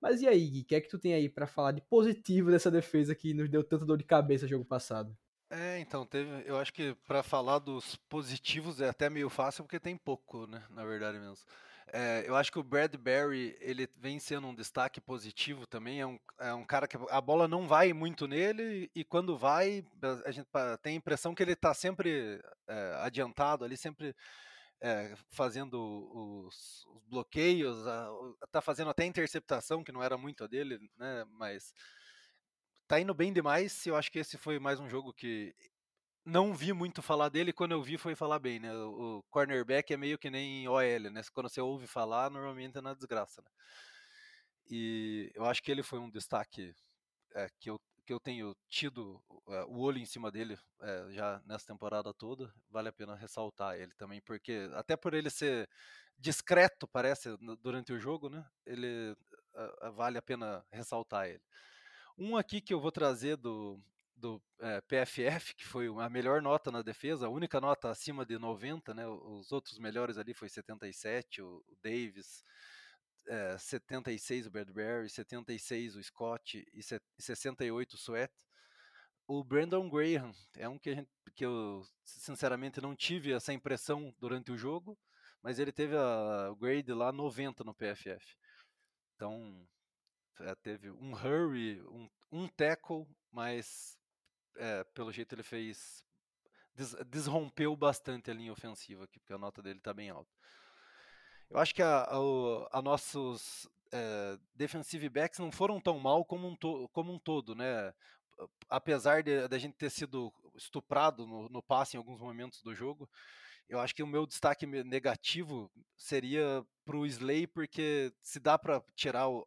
Mas e aí, Gui, o que é que tu tem aí para falar de positivo dessa defesa que nos deu tanto dor de cabeça no jogo passado? É, então, teve, eu acho que para falar dos positivos é até meio fácil porque tem pouco, né, na verdade mesmo. É, eu acho que o Bradbury, ele vem sendo um destaque positivo também, é um, é um cara que a bola não vai muito nele e quando vai, a gente tem a impressão que ele está sempre é, adiantado ali, sempre é, fazendo os, os bloqueios, está fazendo até interceptação, que não era muito a dele, né, mas tá indo bem demais. Eu acho que esse foi mais um jogo que não vi muito falar dele. Quando eu vi, foi falar bem, né? O cornerback é meio que nem OL, né? Quando você ouve falar, normalmente é na desgraça, né? E eu acho que ele foi um destaque é, que, eu, que eu tenho tido é, o olho em cima dele é, já nessa temporada toda. Vale a pena ressaltar ele também, porque até por ele ser discreto, parece, durante o jogo, né? Ele vale a pena ressaltar ele. Um aqui que eu vou trazer do, do é, eh, PFF, que foi a melhor nota na defesa, a única nota acima de 90, né? Os outros melhores ali foi 77, o, o Davis, é, 76 o Bradbury, 76 o Scott e 68 o Sweat. O Brandon Graham é um que, gente, que eu sinceramente não tive essa impressão durante o jogo, mas ele teve a grade lá 90 no PFF. Então, é, teve um hurry, um, um tackle, mas é, pelo jeito ele fez. Des, desrompeu bastante a linha ofensiva aqui, porque a nota dele está bem alta. Eu acho que a, a, a nossos é, defensive backs não foram tão mal como um, to, como um todo, né? apesar de, de a gente ter sido estuprado no, no passe em alguns momentos do jogo, eu acho que o meu destaque negativo seria para o Slay, porque se dá para tirar o,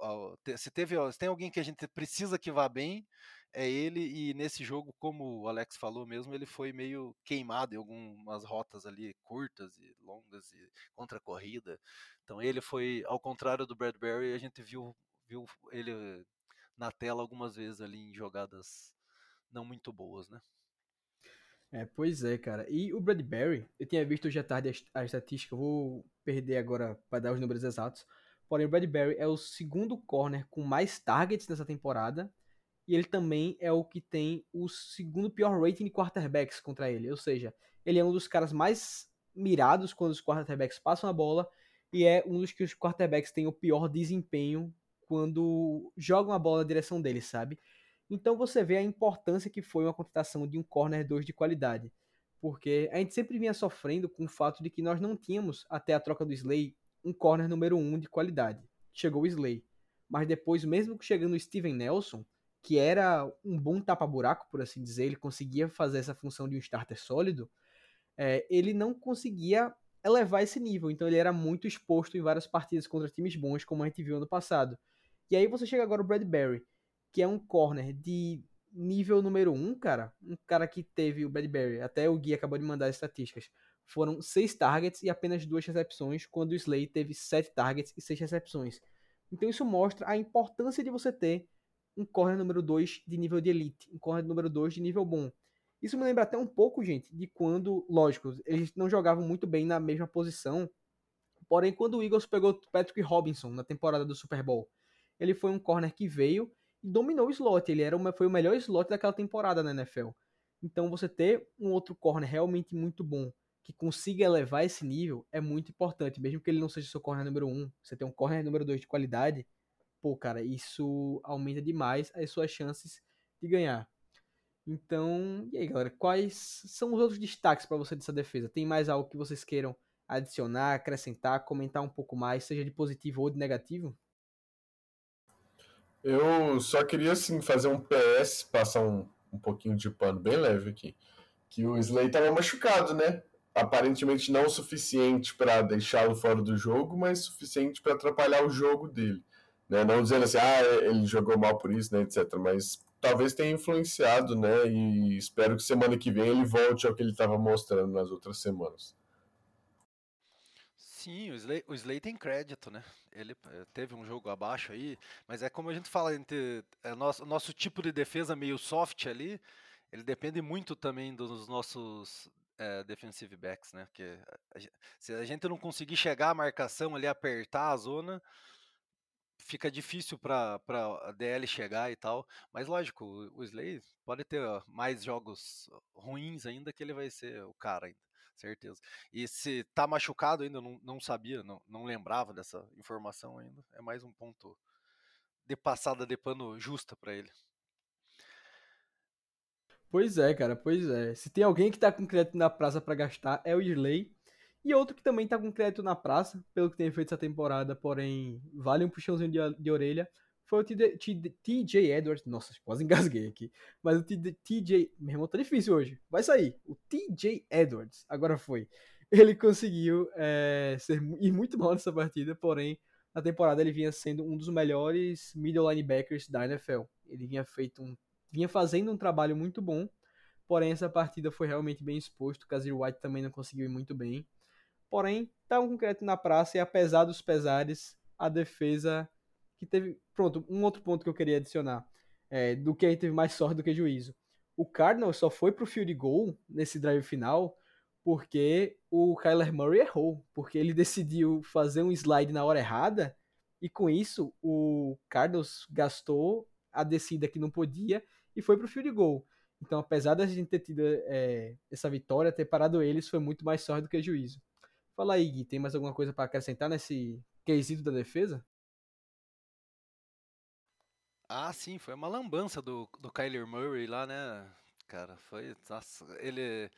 se teve se tem alguém que a gente precisa que vá bem, é ele e nesse jogo, como o Alex falou mesmo, ele foi meio queimado em algumas rotas ali curtas e longas e contra corrida. Então ele foi ao contrário do Bradbury, a gente viu viu ele na tela algumas vezes ali em jogadas não muito boas, né? É, pois é, cara. E o Bradbury, eu tinha visto hoje à tarde a, estatística, vou perder agora para dar os números exatos. Porém, o Bradbury é o segundo corner com mais targets nessa temporada. E ele também é o que tem o segundo pior rating de quarterbacks contra ele. Ou seja, ele é um dos caras mais mirados quando os quarterbacks passam a bola. E é um dos que os quarterbacks têm o pior desempenho quando jogam a bola na direção dele, sabe? Então você vê a importância que foi uma contratação de um corner 2 de qualidade. Porque a gente sempre vinha sofrendo com o fato de que nós não tínhamos, até a troca do Slay, um corner número 1 um de qualidade. Chegou o Slay. Mas depois, mesmo chegando o Steven Nelson, que era um bom tapa-buraco, por assim dizer, ele conseguia fazer essa função de um starter sólido, é, ele não conseguia elevar esse nível. Então ele era muito exposto em várias partidas contra times bons, como a gente viu ano passado. E aí você chega agora o Bradbury, que é um corner de nível número 1, um, cara. Um cara que teve o Bradbury, até o Gui acabou de mandar as estatísticas. Foram 6 targets e apenas 2 recepções, quando o Slay teve 7 targets e 6 recepções. Então isso mostra a importância de você ter um corner número 2 de nível de elite, um corner número 2 de nível bom. Isso me lembra até um pouco, gente, de quando, lógico, eles não jogavam muito bem na mesma posição. Porém, quando o Eagles pegou Patrick Robinson na temporada do Super Bowl, ele foi um corner que veio dominou o slot. Ele era uma, foi o melhor slot daquela temporada na NFL. Então você ter um outro corner realmente muito bom que consiga elevar esse nível é muito importante, mesmo que ele não seja seu corner número 1, um, você tem um corner número 2 de qualidade, pô, cara, isso aumenta demais as suas chances de ganhar. Então, e aí, galera, quais são os outros destaques para você dessa defesa? Tem mais algo que vocês queiram adicionar, acrescentar, comentar um pouco mais, seja de positivo ou de negativo? Eu só queria assim fazer um PS, passar um, um pouquinho de pano bem leve aqui. Que o Slay estava machucado, né? Aparentemente não o suficiente para deixá-lo fora do jogo, mas suficiente para atrapalhar o jogo dele. Né? Não dizendo assim, ah, ele jogou mal por isso, né, etc. Mas talvez tenha influenciado, né? E espero que semana que vem ele volte ao que ele estava mostrando nas outras semanas. Sim, o Slay, o Slay tem crédito, né? Ele eh, teve um jogo abaixo aí, mas é como a gente fala, entre, é nosso, nosso tipo de defesa meio soft ali, ele depende muito também dos nossos é, defensive backs, né? Porque a, se a gente não conseguir chegar à marcação ali, apertar a zona, fica difícil para a DL chegar e tal. Mas lógico, o, o Slay pode ter mais jogos ruins ainda que ele vai ser o cara ainda certeza. E se tá machucado ainda, não, não sabia, não, não lembrava dessa informação ainda. É mais um ponto de passada de pano justa para ele. Pois é, cara, pois é. Se tem alguém que tá com crédito na praça para gastar, é o Irley. E outro que também tá com crédito na praça, pelo que tem feito essa temporada, porém vale um puxãozinho de, de orelha, foi o TJ Edwards. Nossa, quase engasguei aqui. Mas o TJ. Meu irmão, tá difícil hoje. Vai sair. O TJ Edwards. Agora foi. Ele conseguiu é, ser, ir muito mal nessa partida, porém, na temporada ele vinha sendo um dos melhores middle linebackers da NFL. Ele vinha, feito um, vinha fazendo um trabalho muito bom, porém, essa partida foi realmente bem exposto. O Kazir White também não conseguiu ir muito bem. Porém, tá um concreto na praça e apesar dos pesares, a defesa que teve. Pronto, um outro ponto que eu queria adicionar. É, do que a gente teve mais sorte do que juízo. O Cardinals só foi pro field goal nesse drive final porque o Kyler Murray errou. Porque ele decidiu fazer um slide na hora errada. E com isso, o Cardinals gastou a descida que não podia e foi pro field goal. Então, apesar da gente ter tido é, essa vitória, ter parado eles, foi muito mais sorte do que juízo. Fala aí, Gui, tem mais alguma coisa para acrescentar nesse quesito da defesa? Ah, sim, foi uma lambança do, do Kyler Murray lá, né? Cara, foi. Nossa, ele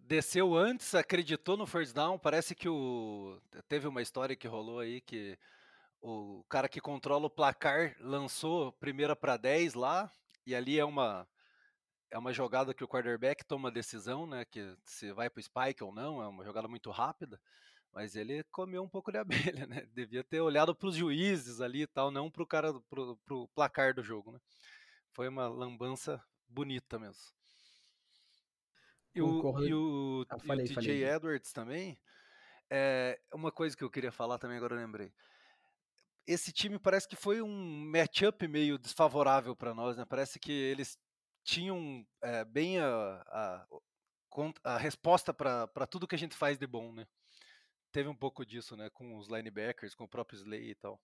desceu antes, acreditou no first down. Parece que o. Teve uma história que rolou aí que o cara que controla o placar lançou primeira para 10 lá. e ali é uma é uma jogada que o quarterback toma a decisão, né, que se vai para o spike ou não, é uma jogada muito rápida, mas ele comeu um pouco de abelha, né? Devia ter olhado para os juízes ali e tal, não para o cara pro, pro placar do jogo, né? Foi uma lambança bonita mesmo. E o, e o, ah, falei, e o TJ Edwards também, é uma coisa que eu queria falar também, agora eu lembrei. Esse time parece que foi um matchup meio desfavorável para nós, né? Parece que eles tinham é, bem a, a, a resposta para tudo que a gente faz de bom, né? Teve um pouco disso, né? Com os linebackers, com o próprio Slay e tal.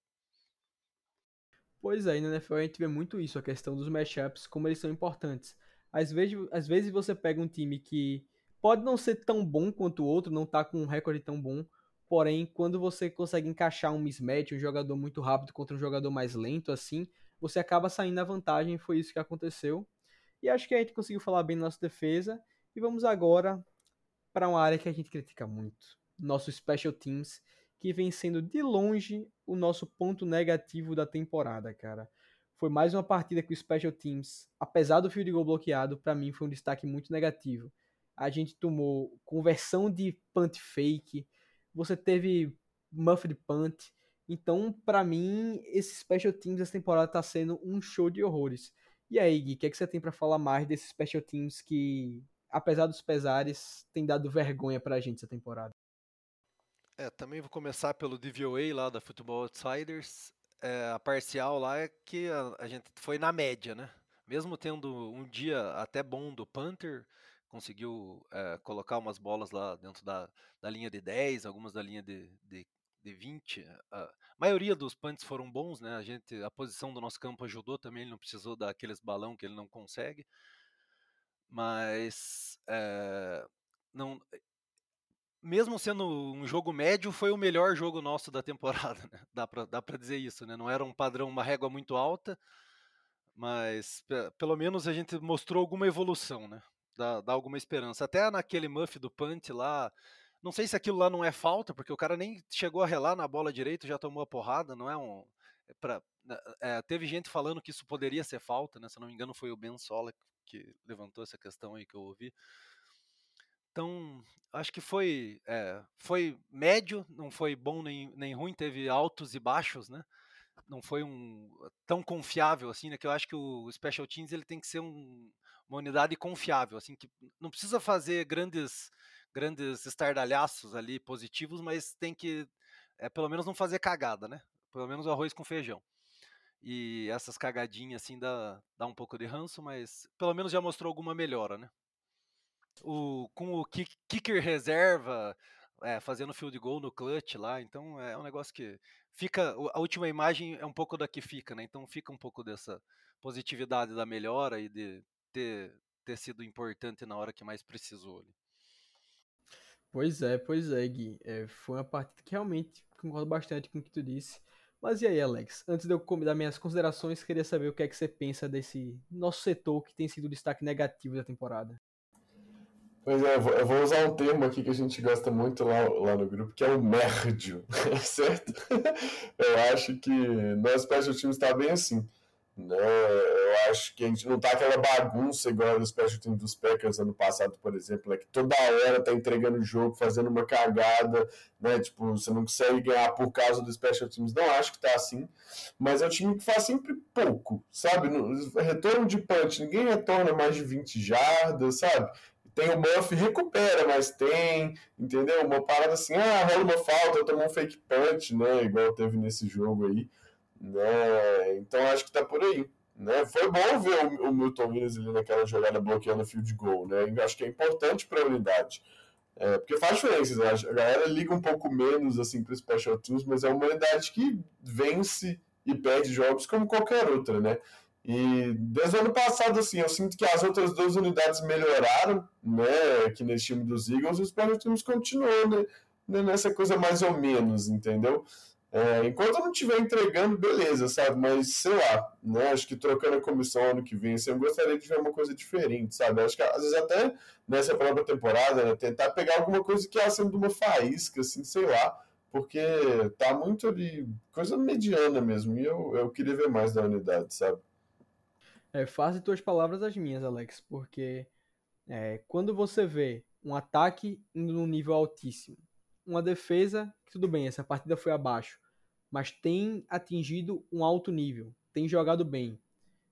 Pois é, na NFL a gente vê muito isso, a questão dos matchups, como eles são importantes. Às vezes, às vezes você pega um time que pode não ser tão bom quanto o outro, não tá com um recorde tão bom, porém, quando você consegue encaixar um mismatch, um jogador muito rápido contra um jogador mais lento, assim, você acaba saindo na vantagem, foi isso que aconteceu. E acho que a gente conseguiu falar bem da nossa defesa. E vamos agora para uma área que a gente critica muito: nosso Special Teams, que vem sendo de longe o nosso ponto negativo da temporada, cara. Foi mais uma partida que o Special Teams, apesar do field goal bloqueado, para mim foi um destaque muito negativo. A gente tomou conversão de punt fake, você teve muffed punt. Então, para mim, esse Special Teams dessa temporada tá sendo um show de horrores. E aí, Gui, o que, é que você tem para falar mais desses special teams que, apesar dos pesares, tem dado vergonha pra gente essa temporada? É, também vou começar pelo DVOA lá da Football Outsiders. É, a parcial lá é que a, a, gente foi na média, né? Mesmo tendo um dia até bom do Panther, conseguiu é, colocar umas bolas lá dentro da, da linha de 10, algumas da linha de, de de 20. A maioria dos punts foram bons, né? A gente, a posição do nosso campo ajudou também, ele não precisou dar aqueles balão que ele não consegue. Mas é, não, mesmo sendo um jogo médio, foi o melhor jogo nosso da temporada, né? Dá para dá pra dizer isso, né? Não era um padrão, uma régua muito alta, mas pelo menos a gente mostrou alguma evolução, né? Dá, dá alguma esperança. Até naquele muff do punt lá, não sei se aquilo lá não é falta, porque o cara nem chegou a relar na bola direito, já tomou a porrada, não é um. É pra, é, teve gente falando que isso poderia ser falta, né? Se não me engano, foi o Ben Sola que levantou essa questão aí que eu ouvi. Então, acho que foi, é, foi médio, não foi bom nem, nem ruim, teve altos e baixos, né? Não foi um tão confiável assim, né? Que eu acho que o Special Teams ele tem que ser um, uma unidade confiável, assim, que não precisa fazer grandes grandes estardalhaços ali positivos, mas tem que é, pelo menos não fazer cagada, né? Pelo menos o arroz com feijão. E essas cagadinhas assim dá, dá um pouco de ranço, mas pelo menos já mostrou alguma melhora, né? O, com o kick, kicker reserva, é, fazendo field goal no clutch lá, então é um negócio que fica. A última imagem é um pouco da que fica, né? Então fica um pouco dessa positividade da melhora e de ter, ter sido importante na hora que mais precisou. Pois é, pois é, Gui. É, foi uma partida que realmente concordo bastante com o que tu disse. Mas e aí, Alex? Antes de eu dar minhas considerações, queria saber o que é que você pensa desse nosso setor que tem sido o destaque negativo da temporada. Pois é, eu vou usar um termo aqui que a gente gosta muito lá, lá no grupo, que é o merdio, certo? Eu acho que nosso special time está bem assim. Né? Eu acho que a gente não tá aquela bagunça igual no special team dos Packers ano passado, por exemplo, é que toda hora tá entregando o jogo, fazendo uma cagada, né? Tipo, você não consegue ganhar por causa dos special teams. Não acho que tá assim, mas é um time que faz sempre pouco, sabe? No retorno de punch, ninguém retorna mais de 20 jardas, sabe? Tem o Muff, recupera, mas tem, entendeu? Uma parada assim, ah, rola uma falta, tomou um fake punch, né? Igual teve nesse jogo aí. Né? Então acho que está por aí. Né? Foi bom ver o, o Milton Williams ali naquela jogada bloqueando o field goal. Né? Acho que é importante para a unidade. É, porque faz diferença, né? a galera liga um pouco menos assim para special teams, mas é uma unidade que vence e perde jogos como qualquer outra, né? E desde o ano passado, assim, eu sinto que as outras duas unidades melhoraram, né? Aqui nesse time dos Eagles, e os teams continuam né? nessa coisa mais ou menos, entendeu? É, enquanto não estiver entregando, beleza, sabe? Mas sei lá, né? Acho que trocando a comissão ano que vem, assim, eu gostaria de ver uma coisa diferente, sabe? Acho que às vezes até nessa própria temporada, né, tentar pegar alguma coisa que é sendo uma faísca, assim, sei lá, porque tá muito ali, coisa mediana mesmo, e eu, eu queria ver mais da unidade, sabe? É, faz tuas palavras as minhas, Alex, porque é, quando você vê um ataque indo num nível altíssimo, uma defesa, que tudo bem, essa partida foi abaixo, mas tem atingido um alto nível, tem jogado bem.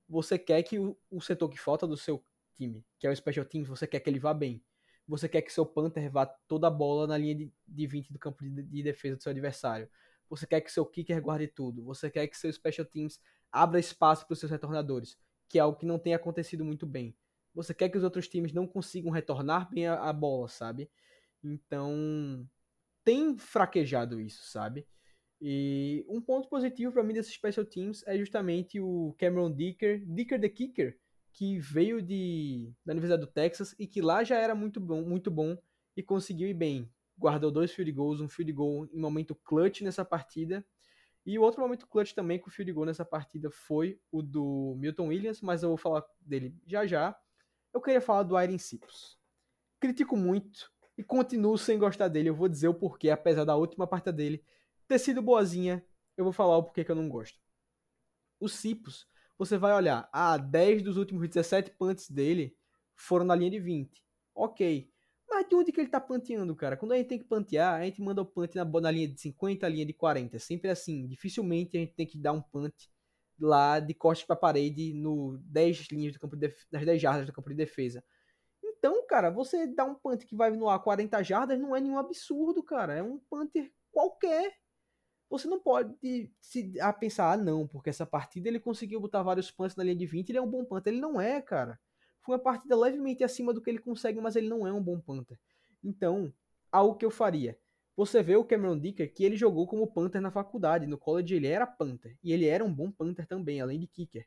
Você quer que o, o setor que falta do seu time, que é o Special Teams, você quer que ele vá bem. Você quer que seu Panther vá toda a bola na linha de, de 20 do campo de, de defesa do seu adversário. Você quer que seu kicker guarde tudo. Você quer que seu Special Teams abra espaço para os seus retornadores, que é algo que não tem acontecido muito bem. Você quer que os outros times não consigam retornar bem a, a bola, sabe? Então, tem fraquejado isso, sabe? E um ponto positivo para mim desses special teams é justamente o Cameron Dicker, Dicker the Kicker, que veio de, da Universidade do Texas e que lá já era muito bom, muito bom e conseguiu ir bem. Guardou dois field goals, um field goal em momento clutch nessa partida. E o outro momento clutch também com o field goal nessa partida foi o do Milton Williams, mas eu vou falar dele já já. Eu queria falar do Iron Cipos. Critico muito e continuo sem gostar dele. Eu vou dizer o porquê, apesar da última partida dele ter sido boazinha, eu vou falar o porquê que eu não gosto. O Cipos você vai olhar, ah, 10 dos últimos 17 punts dele foram na linha de 20. Ok. De onde que ele tá panteando, cara? Quando a gente tem que pantear, a gente manda o punt na, na linha de 50, linha de 40. É sempre assim. Dificilmente a gente tem que dar um punt lá de corte para parede no 10 linhas do campo de nas 10 jardas do campo de defesa. Então, cara, você dá um punt que vai no ar 40 jardas não é nenhum absurdo, cara. É um punter qualquer você não pode se a pensar, ah, não, porque essa partida ele conseguiu botar vários punts na linha de 20, ele é um bom punter. Ele não é, cara. Foi uma partida levemente acima do que ele consegue, mas ele não é um bom punter. Então, algo que eu faria. Você vê o Cameron Dicker que ele jogou como punter na faculdade, no college ele era punter, e ele era um bom punter também, além de kicker.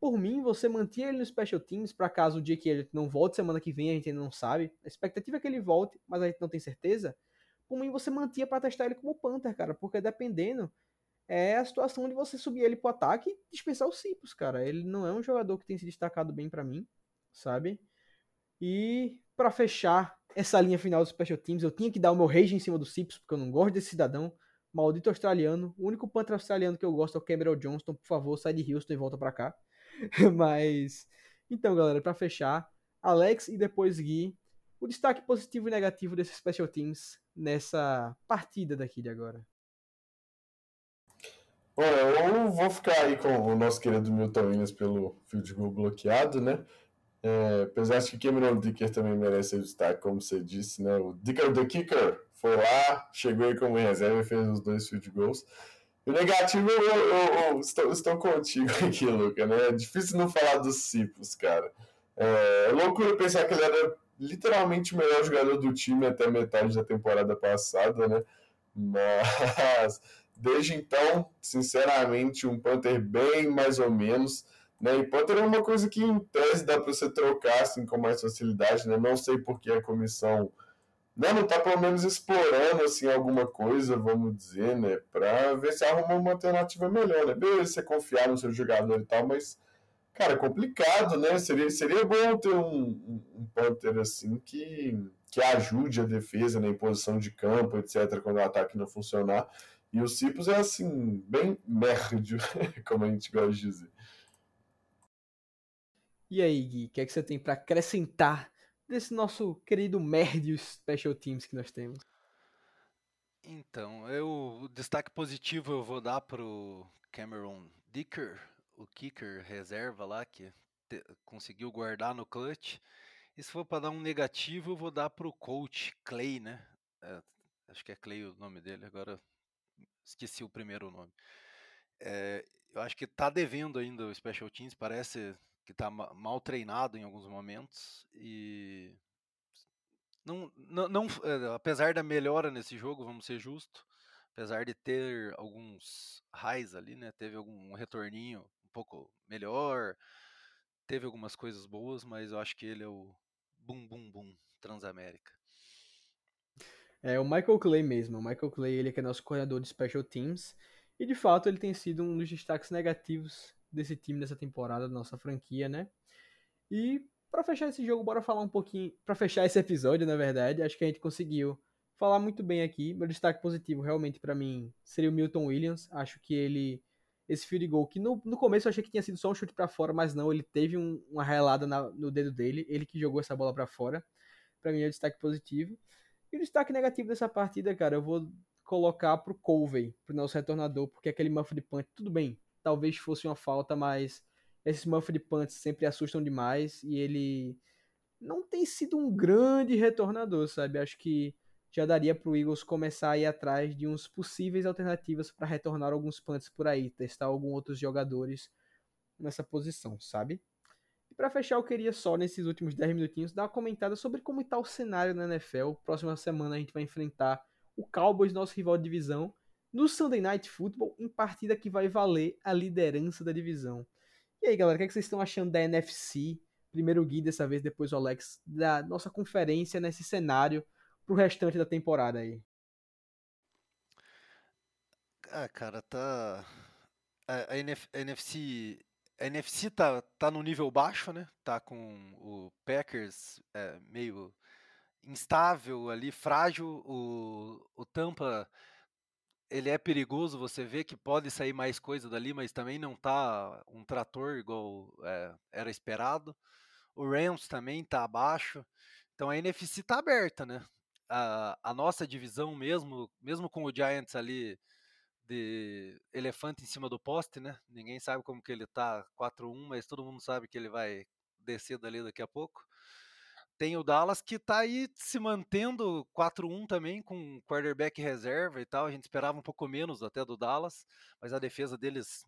Por mim, você mantinha ele no Special Teams para caso o dia que ele não volte semana que vem, a gente ainda não sabe. A expectativa é que ele volte, mas a gente não tem certeza por mim você mantinha para testar ele como Panther, cara, porque dependendo é a situação de você subir ele pro ataque e dispensar o Cipos, cara. Ele não é um jogador que tem se destacado bem para mim, sabe? E para fechar essa linha final dos Special Teams, eu tinha que dar o meu rage em cima do Cipos, porque eu não gosto desse cidadão. Maldito australiano. O único Panther australiano que eu gosto é o Cameron Johnston. Por favor, sai de Houston e volta pra cá. Mas. Então, galera, para fechar, Alex e depois Gui. O destaque positivo e negativo desses Special Teams nessa partida daqui de agora? Bom, eu vou ficar aí com o nosso querido Milton Williams pelo field goal bloqueado, né? É, apesar de que Cameron Dicker também merece destaque, como você disse, né? O Dicker the Kicker foi lá, chegou aí como reserva e fez os dois field goals. O negativo, eu, eu, eu estou, estou, contigo aqui, Luca, né? É difícil não falar dos Cipos, cara. É, é loucura pensar que ele era literalmente o melhor jogador do time até metade da temporada passada, né? Mas desde então, sinceramente, um Panther bem mais ou menos. Né? E Panther é uma coisa que em tese dá para você trocar assim, com mais facilidade. Né? Não sei por que a comissão né, não está pelo menos explorando assim, alguma coisa, vamos dizer, né? Para ver se arruma uma alternativa melhor. Né? Beleza, você confiar no seu jogador e tal, mas Cara, é complicado, né? Seria, seria bom ter um, um, Panther assim que, que ajude a defesa na né, posição de campo, etc., quando o ataque não funcionar. E o Cipos é assim, bem médio, como a gente gosta de dizer. E aí, Gui, o que é que você tem para acrescentar desse nosso querido médio Special Teams que nós temos? Então, eu, o destaque positivo eu vou dar pro Cameron Dicker, o kicker reserva lá que te, conseguiu guardar no clutch. E se for para dar um negativo, eu vou dar pro coach Clay, né? É, acho que é Clay o nome dele, agora esqueci o primeiro nome. É, eu acho que tá devendo ainda o Special Teams, parece que tá mal treinado em alguns momentos e não, não, não é, apesar da melhora nesse jogo, vamos ser justos, apesar de ter alguns highs ali, né, teve algum retorninho pouco melhor. Teve algumas coisas boas, mas eu acho que ele é o bum bum bum Transamérica. É o Michael Clay mesmo. O Michael Clay, ele é é nosso coordenador de Special Teams. E de fato ele tem sido um dos destaques negativos desse time dessa temporada, da nossa franquia, né? E para fechar esse jogo, bora falar um pouquinho. para fechar esse episódio, na verdade, acho que a gente conseguiu falar muito bem aqui. Meu destaque positivo, realmente, para mim, seria o Milton Williams. Acho que ele esse field goal, que no, no começo eu achei que tinha sido só um chute para fora, mas não, ele teve um, uma relada na, no dedo dele, ele que jogou essa bola para fora. Para mim é um destaque positivo. E o destaque negativo dessa partida, cara, eu vou colocar pro Colvey, pro nosso retornador, porque aquele muff de punt, tudo bem, talvez fosse uma falta, mas esses de punts sempre assustam demais e ele não tem sido um grande retornador, sabe? Acho que já daria para o Eagles começar a ir atrás de uns possíveis alternativas para retornar alguns punts por aí, testar alguns outros jogadores nessa posição, sabe? E para fechar, eu queria só nesses últimos 10 minutinhos dar uma comentada sobre como está o cenário na NFL. Próxima semana a gente vai enfrentar o Cowboys, nosso rival de divisão, no Sunday Night Football, em partida que vai valer a liderança da divisão. E aí, galera, o que, é que vocês estão achando da NFC? Primeiro o Gui dessa vez, depois o Alex, da nossa conferência nesse cenário pro restante da temporada aí? Ah, cara, tá. A, a, NF, a NFC. A NFC tá, tá no nível baixo, né? Tá com o Packers é, meio instável ali, frágil. O, o Tampa, ele é perigoso, você vê que pode sair mais coisa dali, mas também não tá um trator igual é, era esperado. O Rams também tá abaixo. Então a NFC tá aberta, né? a, a nossa divisão mesmo, mesmo com o Giants ali de elefante em cima do poste, né? Ninguém sabe como que ele tá 4-1, mas todo mundo sabe que ele vai descer dali daqui a pouco. Tem o Dallas que tá aí se mantendo 4-1 também com quarterback reserva e tal. A gente esperava um pouco menos até do Dallas, mas a defesa deles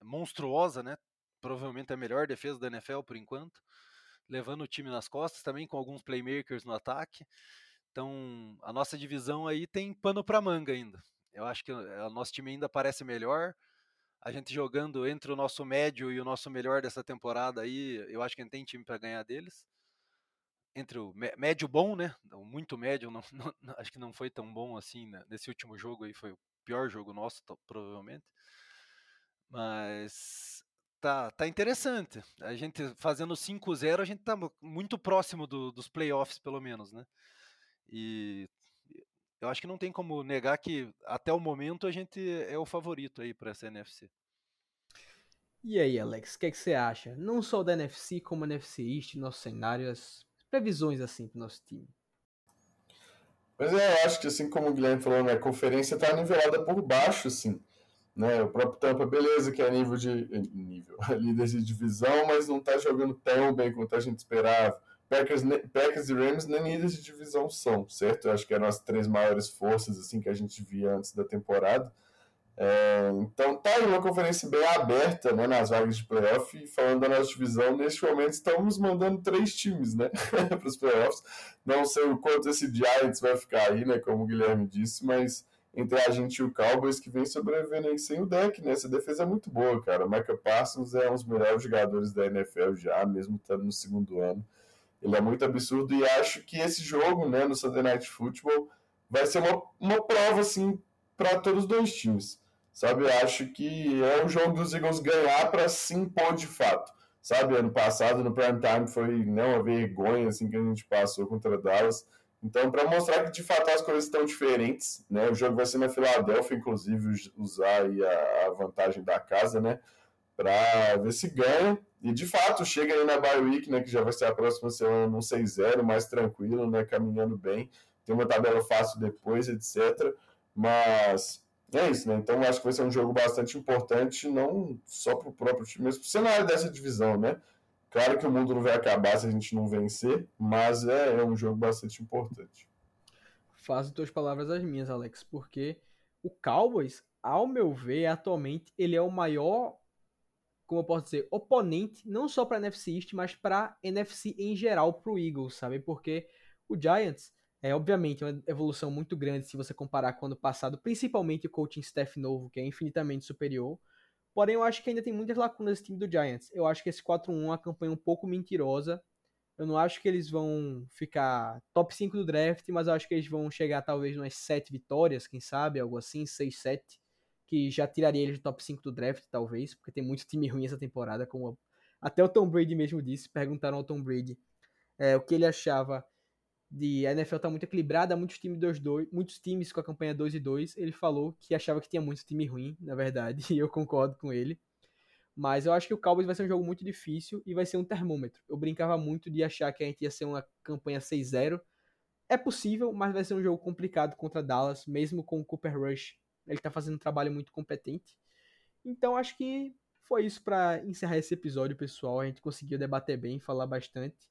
é monstruosa, né? Provavelmente a melhor defesa da NFL por enquanto, levando o time nas costas também com alguns playmakers no ataque. Então, a nossa divisão aí tem pano para manga ainda. Eu acho que eh, o nosso time ainda parece melhor. A gente jogando entre o nosso médio e o nosso melhor dessa temporada aí, eu acho que a gente tem time para ganhar deles. Entre o médio bom, né? Muito médio, não, não, acho que não foi tão bom assim né? nesse último jogo aí, foi o pior jogo nosso, provavelmente. Mas tá, tá interessante. A gente fazendo 5-0, a gente tá muito próximo do, dos playoffs, pelo menos, né? E eu acho que não tem como negar que até o momento a gente é o favorito aí para essa NFC. E aí, Alex, o que, é que você acha? Não só da NFC, como NFC East, nosso cenário, as previsões assim para o nosso time. Pois é, eu acho que assim como o Guilherme falou, né, a conferência está nivelada por baixo, assim. Né? O próprio Tampa, beleza, que é nível de nível, líder de divisão, mas não está jogando tão bem quanto a gente esperava. Packers, Packers e Rams nem líderes de divisão são, certo? Eu acho que eram as três maiores forças assim que a gente via antes da temporada. É, então tá aí uma conferência bem aberta né, nas vagas de playoff. E falando da nossa divisão, neste momento estamos mandando três times né, para os playoffs. Não sei o quanto esse Giants vai ficar aí, né, como o Guilherme disse, mas entre a gente e o Cowboys que vem sobrevivendo aí sem o deck, né? Essa defesa é muito boa, cara. O Micah Parsons é um dos melhores jogadores da NFL já, mesmo estando no segundo ano. Ele é muito absurdo e acho que esse jogo, né, no Sunday Night Football, vai ser uma, uma prova, assim, para todos os dois times. Sabe, eu acho que é um jogo dos Eagles ganhar para se impor de fato. Sabe, ano passado no prime time foi né, uma vergonha assim que a gente passou contra Dallas. Então, para mostrar que de fato as coisas estão diferentes, né? O jogo vai ser na Filadélfia, inclusive usar a, a vantagem da casa, né? Para ver se ganha e de fato, chega aí na bye week, né, que já vai ser a próxima semana num 6-0, mais tranquilo, né, caminhando bem. Tem uma tabela fácil depois, etc. Mas é isso, né? Então acho que vai ser um jogo bastante importante, não só para o próprio time, mas para o cenário dessa divisão, né? Claro que o mundo não vai acabar se a gente não vencer, mas é, é um jogo bastante importante. Faço tuas palavras as minhas, Alex, porque o Cowboys, ao meu ver, atualmente ele é o maior como eu posso dizer, oponente, não só para NFC East, mas para NFC em geral, para o Eagles, sabe? Porque o Giants é, obviamente, uma evolução muito grande se você comparar com o ano passado, principalmente o coaching staff novo, que é infinitamente superior. Porém, eu acho que ainda tem muitas lacunas esse time do Giants. Eu acho que esse 4-1 é uma campanha um pouco mentirosa. Eu não acho que eles vão ficar top 5 do draft, mas eu acho que eles vão chegar talvez umas 7 vitórias, quem sabe, algo assim, 6, 7 que já tiraria ele do top 5 do draft, talvez, porque tem muito time ruim essa temporada, como até o Tom Brady mesmo disse, perguntaram ao Tom Brady é, o que ele achava de a NFL tá muito equilibrada, muitos times, dois, dois, muitos times com a campanha 2 e 2. Ele falou que achava que tinha muito time ruim, na verdade, e eu concordo com ele. Mas eu acho que o Cowboys vai ser um jogo muito difícil e vai ser um termômetro. Eu brincava muito de achar que a gente ia ser uma campanha 6-0. É possível, mas vai ser um jogo complicado contra Dallas, mesmo com o Cooper Rush. Ele tá fazendo um trabalho muito competente. Então acho que foi isso para encerrar esse episódio, pessoal. A gente conseguiu debater bem, falar bastante.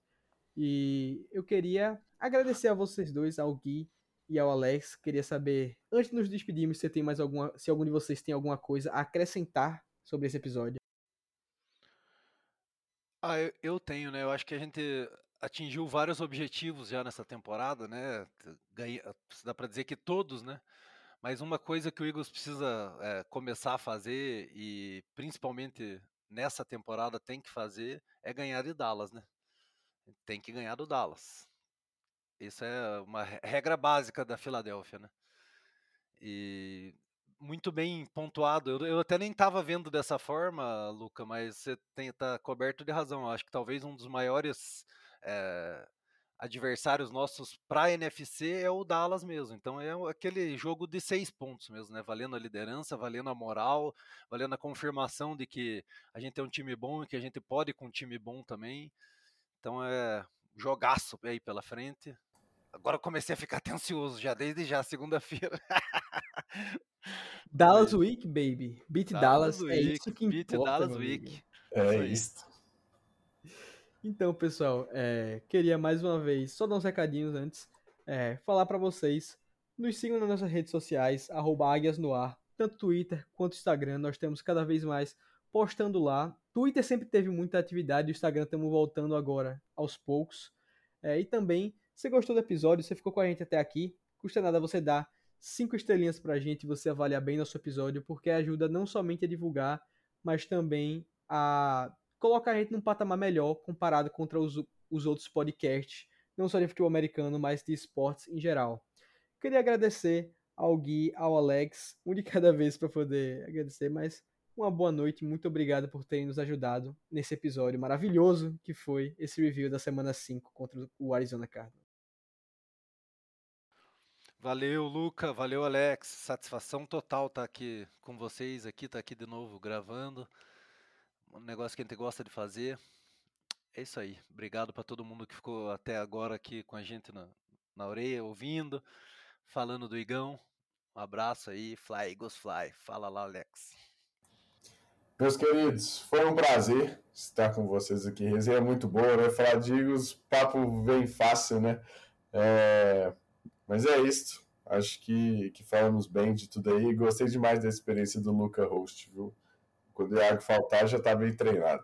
E eu queria agradecer a vocês dois, ao Gui e ao Alex. Queria saber, antes de nos despedirmos, se tem mais alguma, se algum de vocês tem alguma coisa a acrescentar sobre esse episódio. Ah, eu, eu tenho, né? Eu acho que a gente atingiu vários objetivos já nessa temporada, né? Ganha, dá para dizer que todos, né? Mas uma coisa que o Eagles precisa é, começar a fazer e principalmente nessa temporada tem que fazer é ganhar de Dallas, né? Tem que ganhar do Dallas. Isso é uma regra básica da Filadélfia, né? E muito bem pontuado. Eu, eu até nem estava vendo dessa forma, Luca, mas você está coberto de razão. Eu acho que talvez um dos maiores é, adversários nossos para a NFC é o Dallas mesmo. Então é aquele jogo de seis pontos mesmo, né? Valendo a liderança, valendo a moral, valendo a confirmação de que a gente é um time bom e que a gente pode com um time bom também. Então é jogaço aí pela frente. Agora comecei a ficar atencioso já desde já segunda-feira. Dallas Week, baby. Beat Dallas, Dallas é isso que Beat importa. Dallas Week. É isso. Então, pessoal, é, queria mais uma vez só dar uns recadinhos antes. É, falar para vocês. Nos sigam nas nossas redes sociais, arroba Águias no Ar, tanto Twitter quanto Instagram. Nós temos cada vez mais postando lá. Twitter sempre teve muita atividade, o Instagram estamos voltando agora aos poucos. É, e também, se gostou do episódio, você ficou com a gente até aqui, custa nada você dar cinco estrelinhas pra gente, você avaliar bem nosso episódio, porque ajuda não somente a divulgar, mas também a colocar a gente num patamar melhor comparado contra os, os outros podcasts, não só de futebol americano, mas de esportes em geral. Queria agradecer ao Gui, ao Alex, um de cada vez para poder agradecer, mas uma boa noite, muito obrigado por terem nos ajudado nesse episódio maravilhoso que foi esse review da semana 5 contra o Arizona Cardinals. Valeu, Luca. Valeu, Alex. Satisfação total estar tá aqui com vocês aqui, estar tá aqui de novo gravando. Um negócio que a gente gosta de fazer. É isso aí. Obrigado para todo mundo que ficou até agora aqui com a gente na, na orelha, ouvindo, falando do Igão. Um abraço aí. Fly, Eagles Fly. Fala lá, Alex. Meus queridos, foi um prazer estar com vocês aqui. Resenha muito boa, né? Falar de Eagles, papo vem fácil, né? É... Mas é isso. Acho que, que falamos bem de tudo aí. Gostei demais da experiência do Luca Host, viu? Quando o Iago faltar, já tá bem treinado.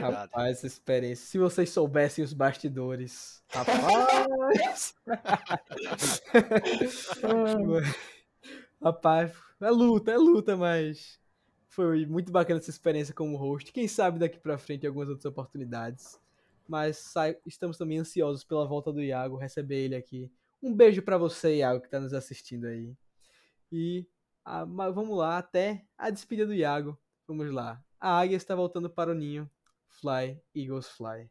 Rapaz, essa experiência. Se vocês soubessem os bastidores. Rapaz! Rapaz, é luta, é luta, mas foi muito bacana essa experiência como host. Quem sabe daqui pra frente algumas outras oportunidades. Mas estamos também ansiosos pela volta do Iago, receber ele aqui um beijo para você, Iago, que está nos assistindo aí. E a, vamos lá, até a despedida do Iago. Vamos lá. A águia está voltando para o ninho. Fly, Eagles Fly.